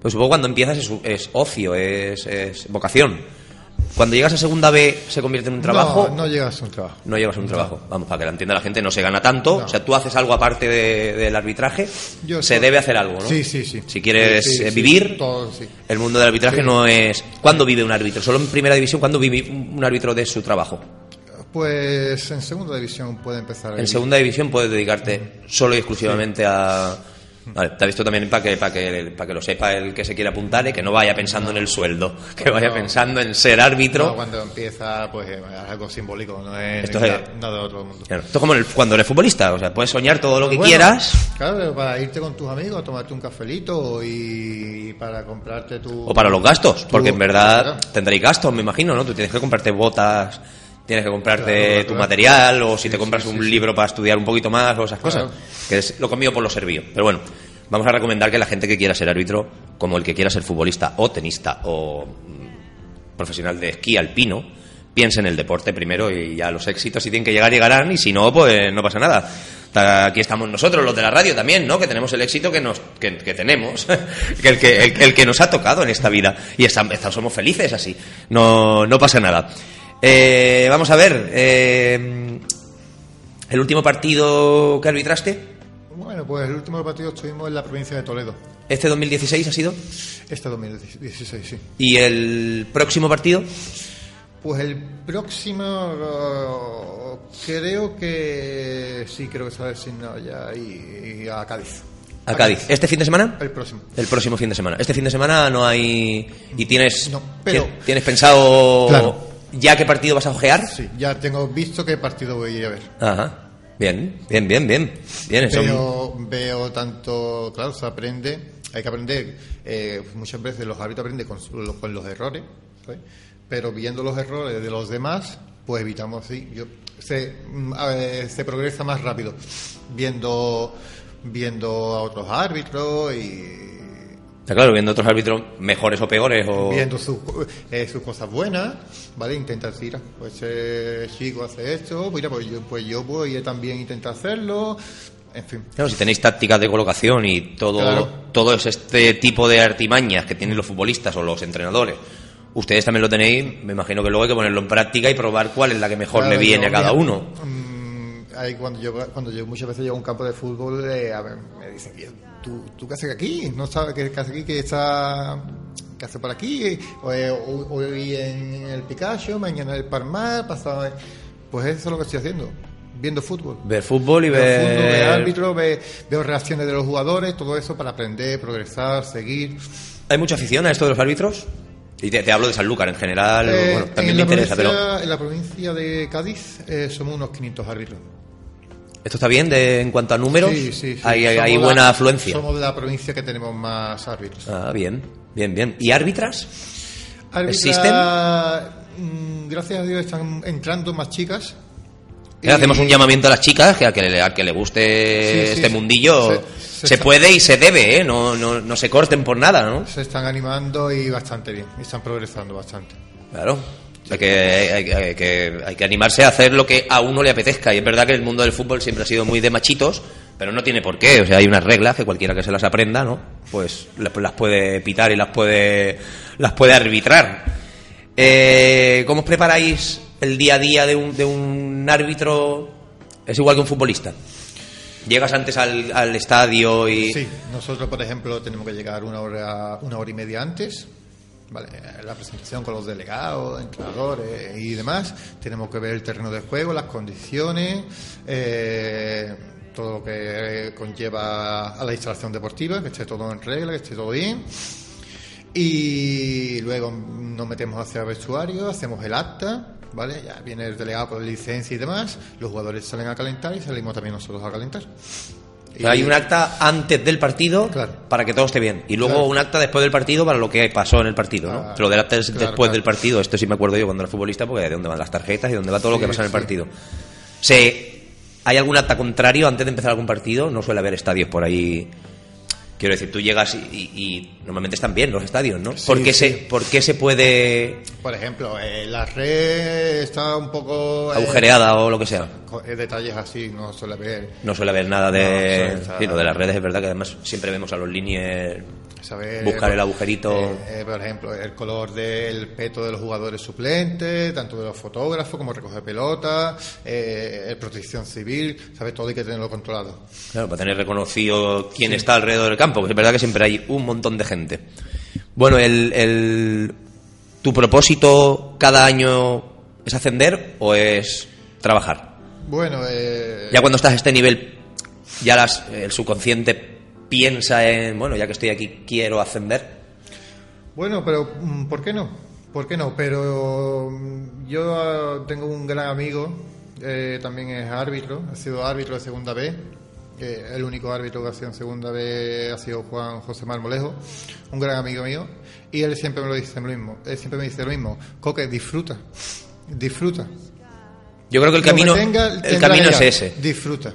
Pues supongo que cuando empiezas es, es ocio, es, es vocación. Cuando llegas a segunda B, se convierte en un trabajo. No, no llegas a un trabajo. No llevas un trabajo. Vamos, para que la entienda la gente, no se gana tanto. No. O sea, tú haces algo aparte de- del arbitraje. Yo se soy- debe hacer algo, ¿no? Sí, sí, sí. Si quieres Sí, sí, eh, sí, vivir, todo, sí. el mundo del arbitraje no es. ¿Cuándo vive un árbitro? Solo en primera división, ¿cuándo vive un árbitro de su trabajo? Pues en segunda división puede empezar. En ahí. segunda división puedes dedicarte solo y exclusivamente a. (laughs) Vale, te ha visto también para que, para que, para que lo sepa el que se quiere apuntar y que no vaya pensando en el sueldo, (laughs) que vaya No. pensando en ser árbitro. No, cuando empieza, pues eh, es algo simbólico, no es Esto nada, es- nada de otro mundo. Claro, Esto es como el- cuando eres futbolista, o sea, puedes soñar todo lo que Bueno, quieras Claro, para irte con tus amigos a tomarte un cafelito y para comprarte tu... o para los gastos, tu- porque en verdad Claro. tendréis gastos, me imagino, ¿no? Tú tienes que comprarte botas, tienes que comprarte Claro, claro, tu material o si Sí, te compras sí, sí, un libro para estudiar un poquito más o esas cosas, que es lo comido por lo servido. Pero bueno, vamos a recomendar que la gente que quiera ser árbitro, como el que quiera ser futbolista o tenista o mm, profesional de esquí alpino, piense en el deporte primero y ya los éxitos si tienen que llegar llegarán y si no, pues no pasa nada. Aquí estamos nosotros, los de la radio también, ¿no? Que tenemos el éxito que nos que, que tenemos, (laughs) que el que el, el que nos ha tocado en esta vida y está- está- somos felices así. No no pasa nada. Eh, vamos a ver, eh, el último partido que arbitraste, Bueno, pues el último partido estuvimos en la provincia de Toledo, este 2016 ha sido, este 2016, sí. y el próximo partido, Pues el próximo creo que sí, creo que ha designado ya y, y a Cádiz. a Cádiz. ¿Este fin de semana? El próximo. El próximo fin de semana. Este fin de semana no hay. ¿Y tienes. No, pero- ti- ¿Tienes pensado Claro. Ya qué partido vas a ojear? Sí, ya tengo visto qué partido voy a ir a ver. Ajá. Bien, bien, bien, bien. Bien, eso- Veo, veo tanto, claro, se aprende, hay que aprender, eh, muchas veces los árbitros aprenden con, con los errores, ¿sabes? pero viendo los errores de los demás, pues evitamos así. Yo, se, mm, ver, se progresa más rápido viendo, viendo a otros árbitros y, Está claro, viendo otros árbitros mejores o peores o... Viendo sus, eh, sus cosas buenas, ¿vale? Intenta decir, ah, pues ese chico hace esto, mira, pues yo, pues yo voy también intentar hacerlo, en fin. Claro, si tenéis tácticas de colocación y todo, Claro. todo es este tipo de artimañas que tienen los futbolistas o los entrenadores, ustedes también lo tenéis, me imagino que luego hay que ponerlo en práctica y probar cuál es la que mejor Claro, le viene a cada mira, uno. Ahí cuando yo, cuando yo muchas veces llego a un campo de fútbol, eh, a ver, me dicen, "¿Y ¿tú, ¿tú qué haces aquí? ¿No sabes qué, qué haces aquí? ¿Qué está...? ¿Qué hace por aquí? Hoy, hoy- hoy en el Picasso, mañana en el Parmar, pasado... en-". Pues eso es lo que estoy haciendo, viendo fútbol. Ver fútbol y Veo ver... fútbol, veo árbitro, ve- veo reacciones de los jugadores, todo eso para aprender, progresar, seguir. ¿Hay mucha afición a esto de los árbitros? Y te, te hablo de Sanlúcar en general, Eh, bueno, también en me interesa, pero En la provincia de Cádiz eh, somos unos 500 árbitros. ¿Esto está bien de, en cuanto a números? Sí, sí, sí. Hay, la- buena afluencia. Somos de la provincia que tenemos más árbitros. Ah, bien, bien, bien. ¿Y árbitras? ¿Existen? mm, Gracias a Dios están entrando más chicas. Hacemos un llamamiento a las chicas que a que le, a que le guste Sí, este mundillo. se- Se, se está- puede y se debe, ¿eh? No, no, no se corten por nada, ¿no? Se están animando y bastante bien. Y están progresando bastante. Claro. Hay que, hay, que- hay que, animarse a hacer lo que a uno le apetezca. Y es verdad que el mundo del fútbol siempre ha sido muy de machitos, pero no tiene por qué. O sea, hay unas reglas que cualquiera que se las aprenda, ¿no? Pues las puede pitar y las puede, las puede arbitrar. Eh, ¿Cómo os preparáis el día a día de un, de un árbitro? Es igual que un futbolista. Llegas antes al, al estadio y... Sí, nosotros, por ejemplo, tenemos que llegar una hora, una hora y media antes. Vale, la presentación con los delegados, entrenadores y demás. Tenemos que ver el terreno de juego, las condiciones, eh, todo lo que conlleva a la instalación deportiva, que esté todo en regla, que esté todo bien. Y luego nos metemos hacia el vestuario, hacemos el acta, ¿vale? Ya viene el delegado con licencia y demás. Los jugadores salen a calentar y salimos también nosotros a calentar. Hay un acta antes del partido Claro. para que todo esté bien. Y luego Claro. un acta después del partido para lo que pasó en el partido, ¿no? Ah, Lo del acta claro, después del partido. Esto sí me acuerdo yo cuando era futbolista, porque de dónde van las tarjetas y dónde va todo lo que pasa en el sí. partido. Se, ¿Hay algún acta contrario antes de empezar algún partido? No suele haber estadios por ahí. Quiero decir, tú llegas y, y- y normalmente están bien los estadios, ¿no? Sí, ¿Por, qué sí. se, ¿Por qué se puede Por ejemplo, eh, la red está un poco... eh, agujereada o lo que sea? eh, detalles así, no suele ver. No suele haber nada de... sí, lo de las redes es verdad que además siempre vemos a los líneas Saber, buscar el agujerito... eh, eh, por ejemplo, el color del peto de los jugadores suplentes, tanto de los fotógrafos como recoge pelota, eh, el protección civil, ¿sabes? Todo hay que tenerlo controlado. Claro, para tener reconocido quién está alrededor del campo, que es verdad que siempre hay un montón de gente. Bueno, el, el- ¿tu propósito cada año es ascender o es trabajar? Bueno, eh, Ya cuando estás a este nivel, ya las- el subconsciente piensa en, bueno, ya que estoy aquí, quiero ascender. Bueno, pero mm, ¿por qué no? ¿Por qué no? Pero mm, yo ah, tengo un gran amigo, eh, también es árbitro, ha sido árbitro de segunda B. eh, el único árbitro que ha sido en segunda B ha sido Juan José Marmolejo, un gran amigo mío, y él siempre me lo dice lo mismo. Él siempre me dice lo mismo. Coque, disfruta, disfruta. Yo creo que el Lo que camino, tenga, el camino es ese. Disfruta.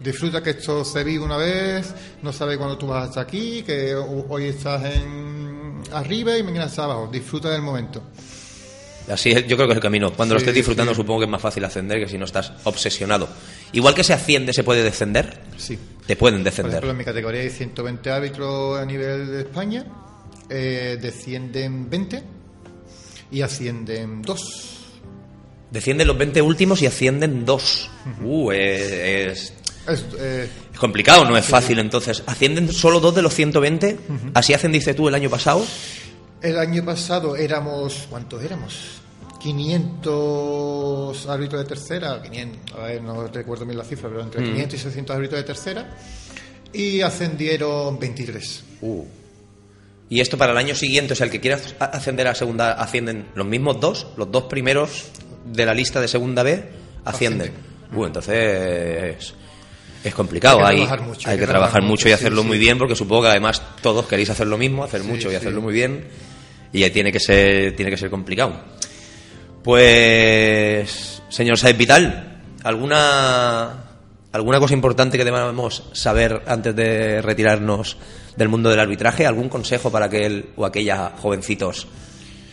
Disfruta que esto se vive una vez, no sabes cuándo tú vas hasta aquí, que ho- hoy estás en arriba y mañana estás abajo. Disfruta del momento. Así es, yo creo que es el camino. Cuando lo estés disfrutando, sí. supongo que es más fácil ascender que si no estás obsesionado. Igual que se asciende, se puede descender. Sí. Te pueden Por descender. ejemplo, en mi categoría hay 120 árbitros a nivel de España, eh, descienden 20 y ascienden 2. Descienden los 20 últimos y ascienden dos. Uh, es, es- Es, eh, es complicado, no es fácil. Entonces, ¿ascienden solo dos de los 120? ¿Así hacen, dice tú, el año pasado? el año pasado éramos, ¿cuántos éramos? 500 árbitros de tercera, 500, a ver, no recuerdo bien la cifra, pero entre 500 y 600 árbitros de tercera, y ascendieron 23. Uh. Y esto para el año siguiente, o sea, el que quiera ascender a segunda, ascienden los mismos dos, los dos primeros de la lista de segunda B, ascienden. Uh, entonces es complicado. Hay que Hay, trabajar mucho, hay que trabajar mucho y hacerlo sí. muy bien, porque supongo que además todos queréis hacer lo mismo, hacer mucho y sí. hacerlo muy bien, y ahí tiene que ser, tiene que ser complicado. Pues, señor Saez Vital, ¿alguna, ¿Alguna cosa importante que debamos saber antes de retirarnos del mundo del arbitraje? ¿Algún consejo para aquel o aquella jovencitos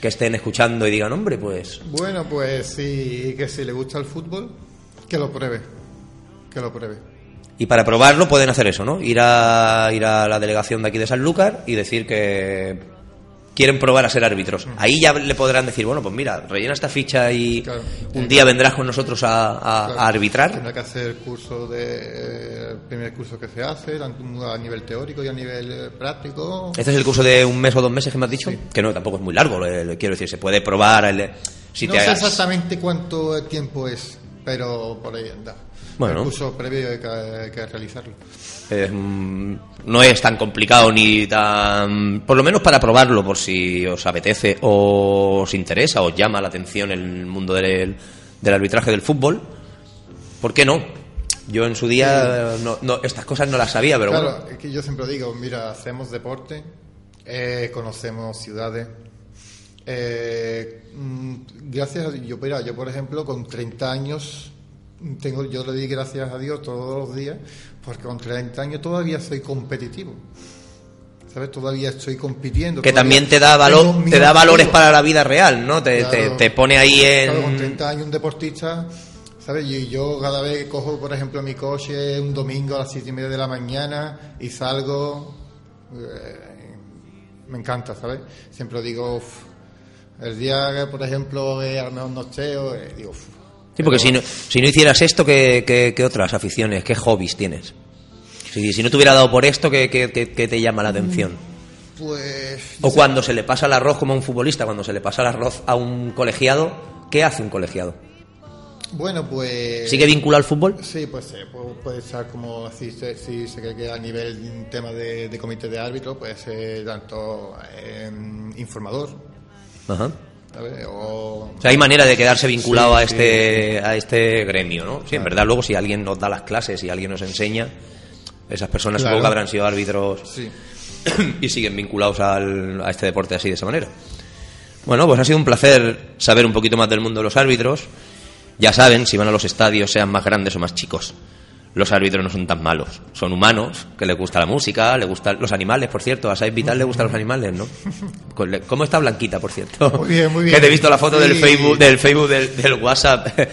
que estén escuchando y digan, hombre, pues... Bueno, pues sí, que si le gusta el fútbol, que lo pruebe. Que lo pruebe. Y para probarlo pueden hacer eso, ¿no? Ir a, ir a la delegación de aquí de Sanlúcar y decir que quieren probar a ser árbitros. Ahí ya le podrán decir, bueno, pues mira, rellena esta ficha y Claro. un día vendrás con nosotros a, a- Claro. a arbitrar. Tendrá que hacer el curso de, el primer curso que se hace, tanto a nivel teórico y a nivel eh, práctico. Este es el curso de un mes o dos meses que me has dicho, que no, tampoco es muy largo, le- le quiero decir, se puede probar el- si no te sé hagas- exactamente cuánto tiempo es, pero por ahí anda. Bueno. El curso previo hay que, hay que realizarlo. Eh, no es tan complicado ni tan... Por lo menos para probarlo, por si os apetece o os interesa, os llama la atención el mundo del, del arbitraje del fútbol. ¿Por qué no? Yo en su día no, no- estas cosas no las sabía, pero claro, bueno. es que yo siempre digo, mira, hacemos deporte, eh, conocemos ciudades. eh, mm, gracias a yo, mira, yo por ejemplo con 30 años tengo, yo le di gracias a Dios todos los días, porque con 30 años todavía soy competitivo. ¿Sabes? Todavía estoy compitiendo. Que también te da, valor, te da valores para la vida real, ¿no? Te, te- Claro. te pone ahí Claro, con en... 30 años un deportista, ¿sabes? Y yo cada vez que cojo, por ejemplo, mi coche un domingo a las 7 y media de la mañana y salgo, eh, me encanta, ¿sabes? Siempre digo, uf, el día que, por ejemplo, eh, a lo mejor no esté, o, eh, digo, uf, Sí, porque pero- si no, si no hicieras esto, ¿qué, qué, qué otras aficiones, qué hobbies tienes? Si, si no te hubiera dado por esto, ¿qué, qué- qué- qué te llama la atención? Pues. O cuando se le pasa el arroz como a un futbolista, cuando se le pasa el arroz a un colegiado, ¿qué hace un colegiado? Bueno, pues. ¿Sigue vinculado al fútbol? Sí, pues sí, puede, puede estar como se- si se cree que a nivel tema de, de comité de árbitro, puede ser tanto eh, informador, Ajá. ¿Sabes? O, O sea, hay manera de quedarse vinculado Sí, a este a este gremio, ¿no? Sí, en verdad, luego si alguien nos da las clases y alguien nos enseña, esas personas Claro. supongo que habrán sido árbitros sí. (clears throat) y siguen vinculados al- a este deporte así de esa manera. Bueno, pues ha sido un placer saber un poquito más del mundo de los árbitros. Ya saben, si van a los estadios, sean más grandes o más chicos. Los árbitros no son tan malos. Son humanos, que les gusta la música, les gustan los animales, por cierto. A Said Vital le gustan los animales, ¿no? ¿Cómo está Blanquita, por cierto? Muy bien, muy bien. Que te he visto la foto del. Facebook, del Facebook, del, del WhatsApp. (laughs)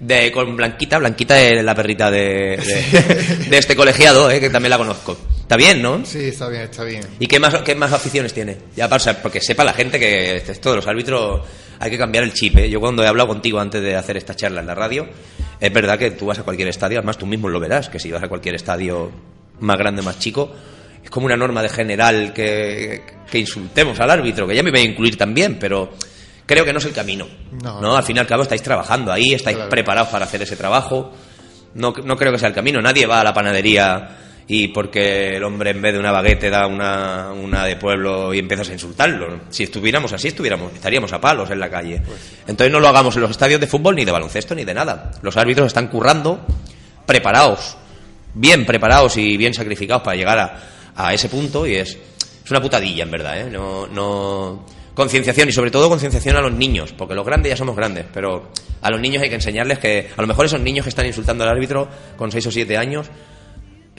De, con Blanquita, Blanquita es la perrita de, de, de este colegiado, eh, que también la conozco. Está bien, ¿no? Sí, está bien, está bien. ¿Y qué más, qué más aficiones tiene? Ya pasa, porque sepa la gente que esto de los árbitros hay que cambiar el chip. ¿eh? Yo cuando he hablado contigo antes de hacer esta charla en la radio, es verdad que tú vas a cualquier estadio, además tú mismo lo verás, que si vas a cualquier estadio más grande, más chico, es como una norma de general que, que insultemos al árbitro, que ya me voy a incluir también, pero creo que no es el camino. No. Al fin y al cabo estáis trabajando ahí, estáis Claro. preparados para hacer ese trabajo. No, no creo que sea el camino. Nadie va a la panadería y porque el hombre en vez de una baguette te da una, una de pueblo y empiezas a insultarlo. Si estuviéramos así, estuviéramos, estaríamos a palos en la calle. Entonces no lo hagamos en los estadios de fútbol, ni de baloncesto, ni de nada. Los árbitros están currando, preparados, bien preparados y bien sacrificados para llegar a, a ese punto y es, es una putadilla, en verdad. ¿eh? No, no... Concienciación y sobre todo concienciación a los niños, porque los grandes ya somos grandes, pero a los niños hay que enseñarles que a lo mejor esos niños que están insultando al árbitro con 6 o 7 años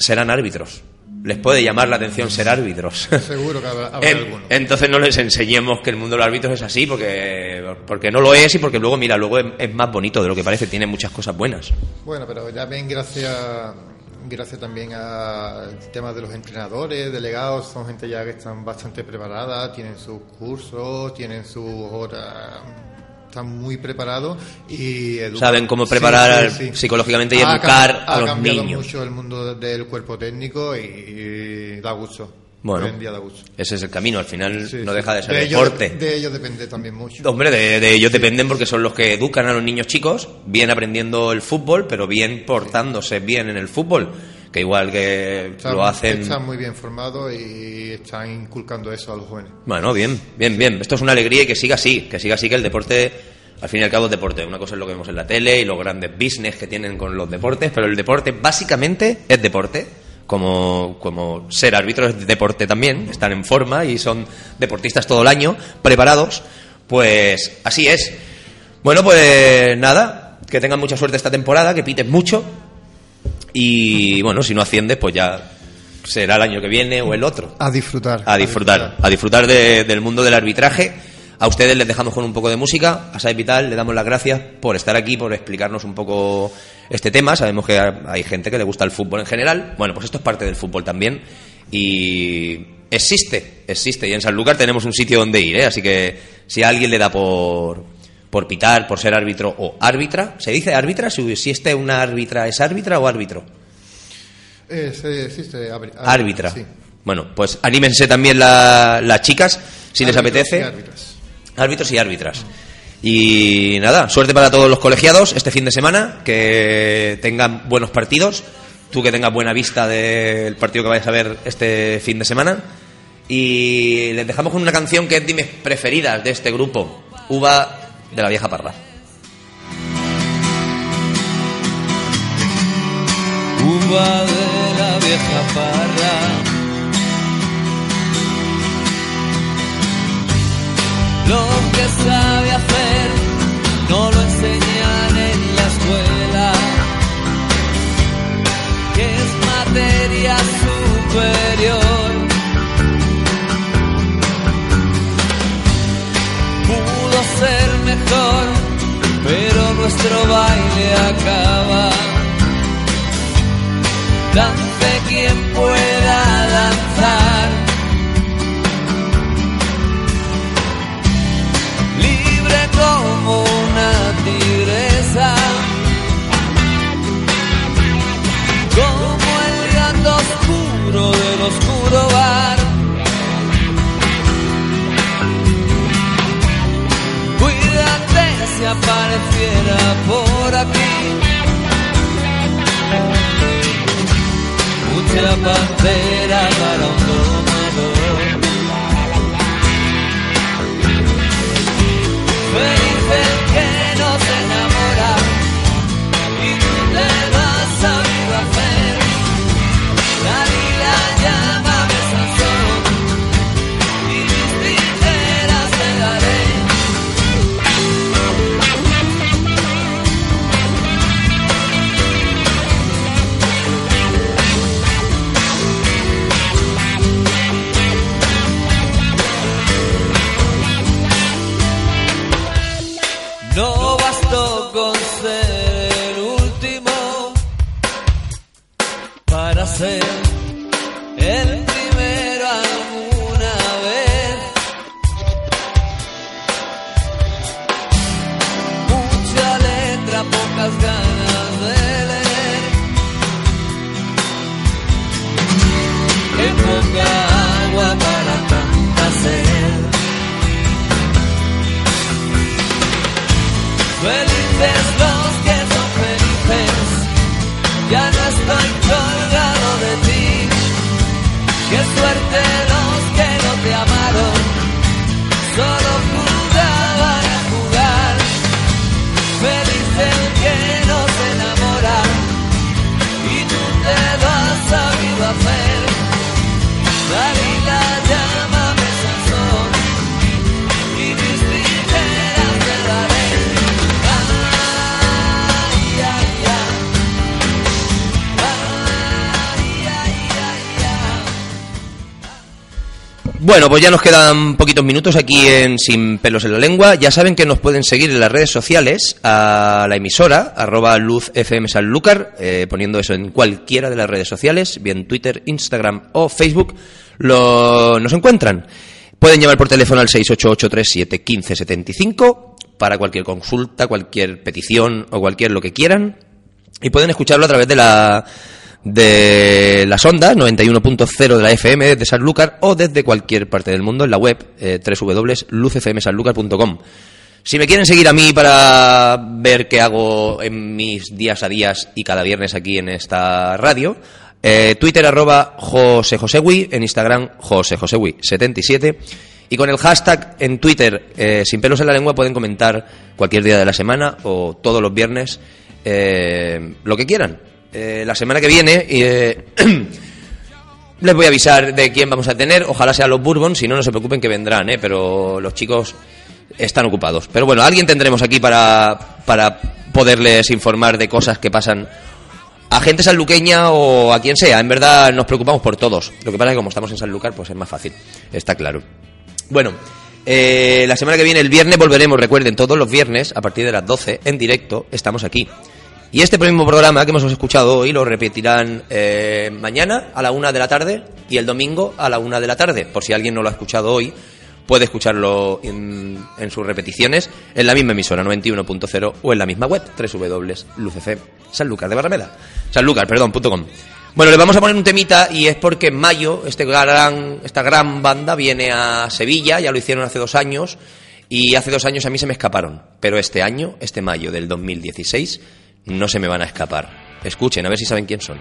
serán árbitros. Les puede llamar la atención ser árbitros. (laughs) Seguro que habrá, habrá alguno. entonces no les enseñemos que el mundo de los árbitros es así, porque, porque no lo es y porque luego, mira, luego es, es más bonito de lo que parece, tiene muchas cosas buenas. Bueno, pero ya ven, gracias, gracias también al tema de los entrenadores, delegados, son gente ya que están bastante preparada, tienen sus cursos, tienen sus horas, están muy preparados y educan. Saben cómo preparar sí, sí. psicológicamente y Ha educar a ha los cambiado niños. mucho el mundo del cuerpo técnico y, y da gusto. Bueno, ese es el camino, al final Sí, no deja de ser deporte. dep- de ellos depende también mucho. Hombre, de, de ellos dependen porque son los que educan a los niños chicos, bien aprendiendo el fútbol, pero bien portándose bien en el fútbol, que igual que Están, lo hacen... están muy bien formados y están inculcando eso a los jóvenes. Bueno, bien, bien, bien. Esto es una alegría y que siga así, que siga así, que el deporte, al fin y al cabo, es deporte. Una cosa es lo que vemos en la tele y los grandes business que tienen con los deportes, pero el deporte básicamente es deporte. Como, como ser árbitro es deporte también, están en forma y son deportistas todo el año, preparados. Pues así es. Bueno, pues nada, que tengan mucha suerte esta temporada, que pites mucho Y bueno, si no asciendes, pues ya será el año que viene o el otro. A disfrutar. A disfrutar, a disfrutar de- del mundo del arbitraje. A ustedes les dejamos con un poco de música. A Sai Vital le damos las gracias por estar aquí, por explicarnos un poco este tema. Sabemos que hay gente que le gusta el fútbol en general. Bueno, pues esto es parte del fútbol también. Y existe, existe. Y en Sanlúcar tenemos un sitio donde ir, ¿eh? Así que si a alguien le da por, por pitar, por ser árbitro o árbitra, ¿se dice árbitra? Si, este una árbitra, ¿es árbitra o árbitro? Eh, sí, abri- árbitra. sí. Bueno, pues anímense también la- las chicas, si les apetece. y árbitras. Árbitros y árbitras. Y nada, suerte para todos los colegiados este fin de semana, que tengan buenos partidos, tú que tengas buena vista del partido que vayas a ver este fin de semana. Y les dejamos con una canción que es de mis preferidas de este grupo, Uva de la Vieja Parra. Uva de la vieja parra. Lo que sabe hacer no lo enseñan en la escuela, que es materia superior. Pudo ser mejor, pero nuestro baile acaba. Dance quien pueda danzar. Libre como una tigresa. Como el gato oscuro del oscuro bar. Si apareciera por aquí. mucha pantera para pues ya nos quedan poquitos minutos aquí en Sin pelos en la lengua. Ya saben que nos pueden seguir en las redes sociales a la emisora, arroba luz FM eh, poniendo eso en cualquiera de las redes sociales, bien Twitter, Instagram o Facebook, lo, nos encuentran. Pueden llamar por teléfono al 688371575 para cualquier consulta, cualquier petición o cualquier lo que quieran. Y pueden escucharlo a través de la de las ondas 91.0 de la FM desde Sanlúcar o desde cualquier parte del mundo en la web eh. Si me quieren seguir a mí para ver qué hago en mis días a días y cada viernes aquí en esta radio, eh, Twitter arroba José Josewi, en Instagram José Josewi 77 y con el hashtag en Twitter eh, sin pelos en la lengua pueden comentar cualquier día de la semana o todos los viernes eh, lo que quieran. Eh, la semana que viene eh, (clears throat) les voy a avisar de quién vamos a tener. Ojalá sean los Bourbon, si no, no se preocupen que vendrán, ¿eh? pero los chicos están ocupados. Pero bueno, alguien tendremos aquí para, para poderles informar de cosas que pasan a gente sanluqueña o a quien sea. En verdad nos preocupamos por todos. Lo que pasa es que como estamos en Sanlúcar, pues es más fácil. Está claro. Bueno, eh, la semana que viene, el viernes, volveremos. Recuerden, todos los viernes, a partir de las 12, en directo, estamos aquí. Y este mismo programa que hemos escuchado hoy lo repetirán eh, mañana a la una de la tarde y el domingo a la una de la tarde. Por si alguien no lo ha escuchado hoy, puede escucharlo en, en sus repeticiones en la misma emisora 91.0 o en la misma web www.lucf Sanlúcar de Barrameda. Perdón, punto com. Bueno, le vamos a poner un temita y es porque en mayo este gran, esta gran banda viene a Sevilla, ya lo hicieron hace dos años y hace dos años a mí se me escaparon. Pero este año, este mayo del 2016, no se me van a escapar. Escuchen, a ver si saben quién son.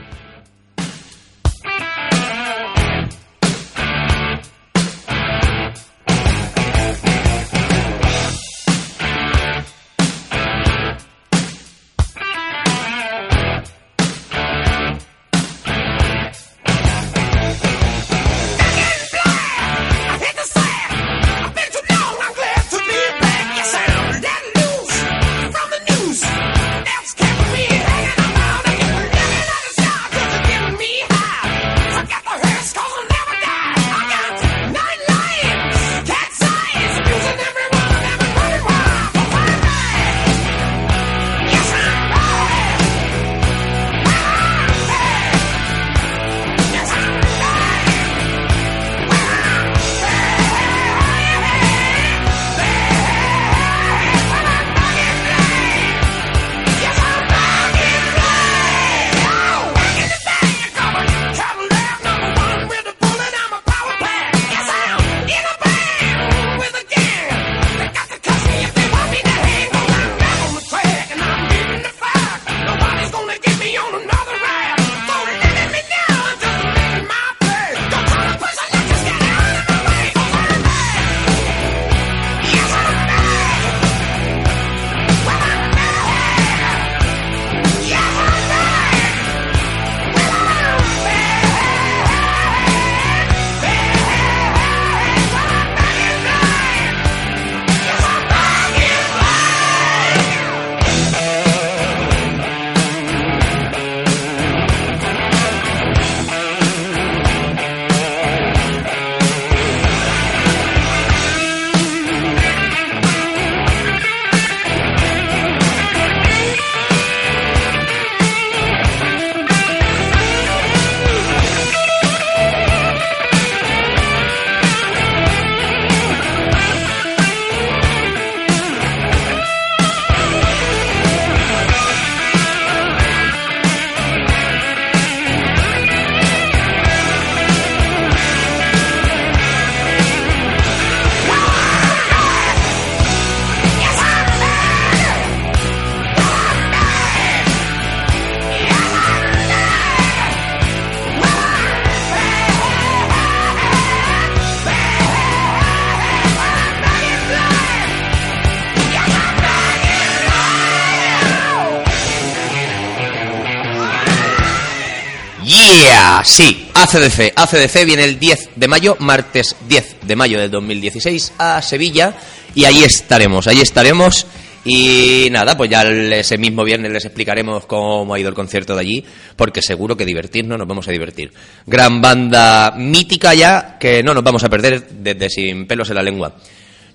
Sí, ACDC. ACDC viene el 10 de mayo, martes 10 de mayo del 2016 a Sevilla y ahí estaremos, ahí estaremos y nada, pues ya ese mismo viernes les explicaremos cómo ha ido el concierto de allí, porque seguro que divertirnos nos vamos a divertir. Gran banda mítica ya, que no nos vamos a perder desde sin pelos en la lengua.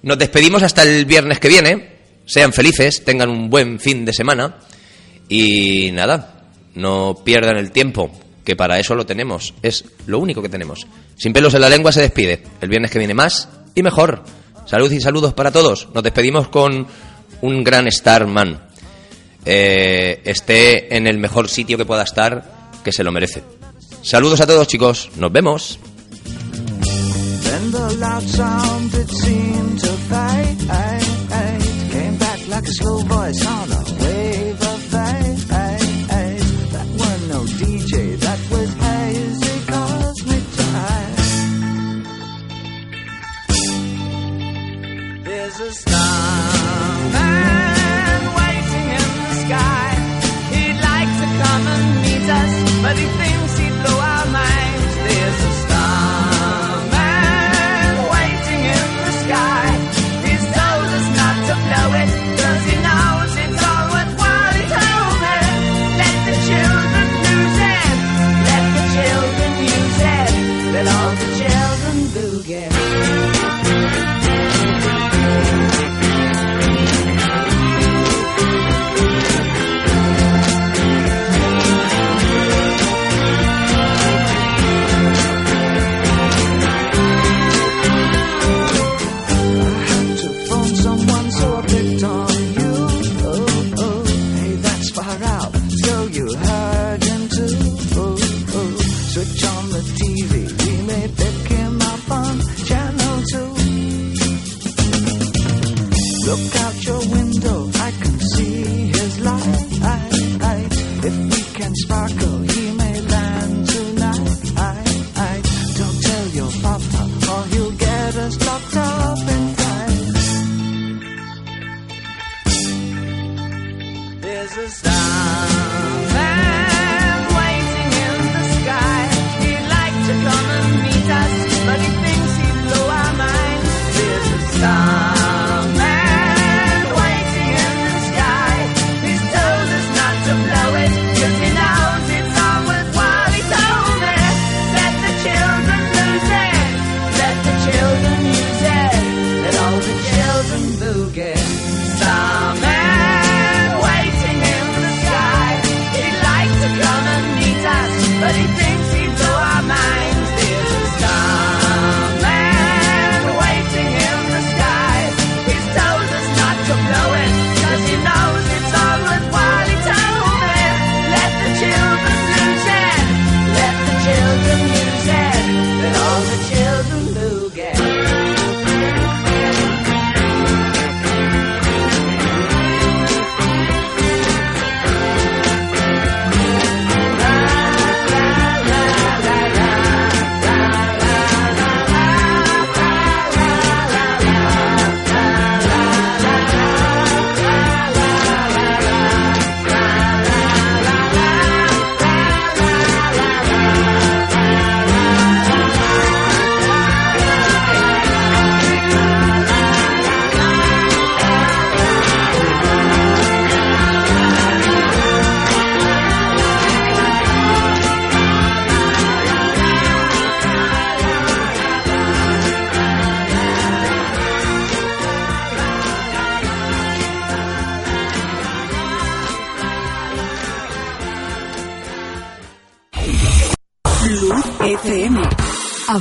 Nos despedimos hasta el viernes que viene, sean felices, tengan un buen fin de semana y nada, no pierdan el tiempo, que para eso lo tenemos, es lo único que tenemos. Sin pelos en la lengua se despide, el viernes que viene más y mejor. Salud y saludos para todos. Nos despedimos con un gran Starman. Eh, esté en el mejor sitio que pueda estar, que se lo merece. Saludos a todos chicos, nos vemos.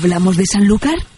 ¿Hablamos de Sanlúcar?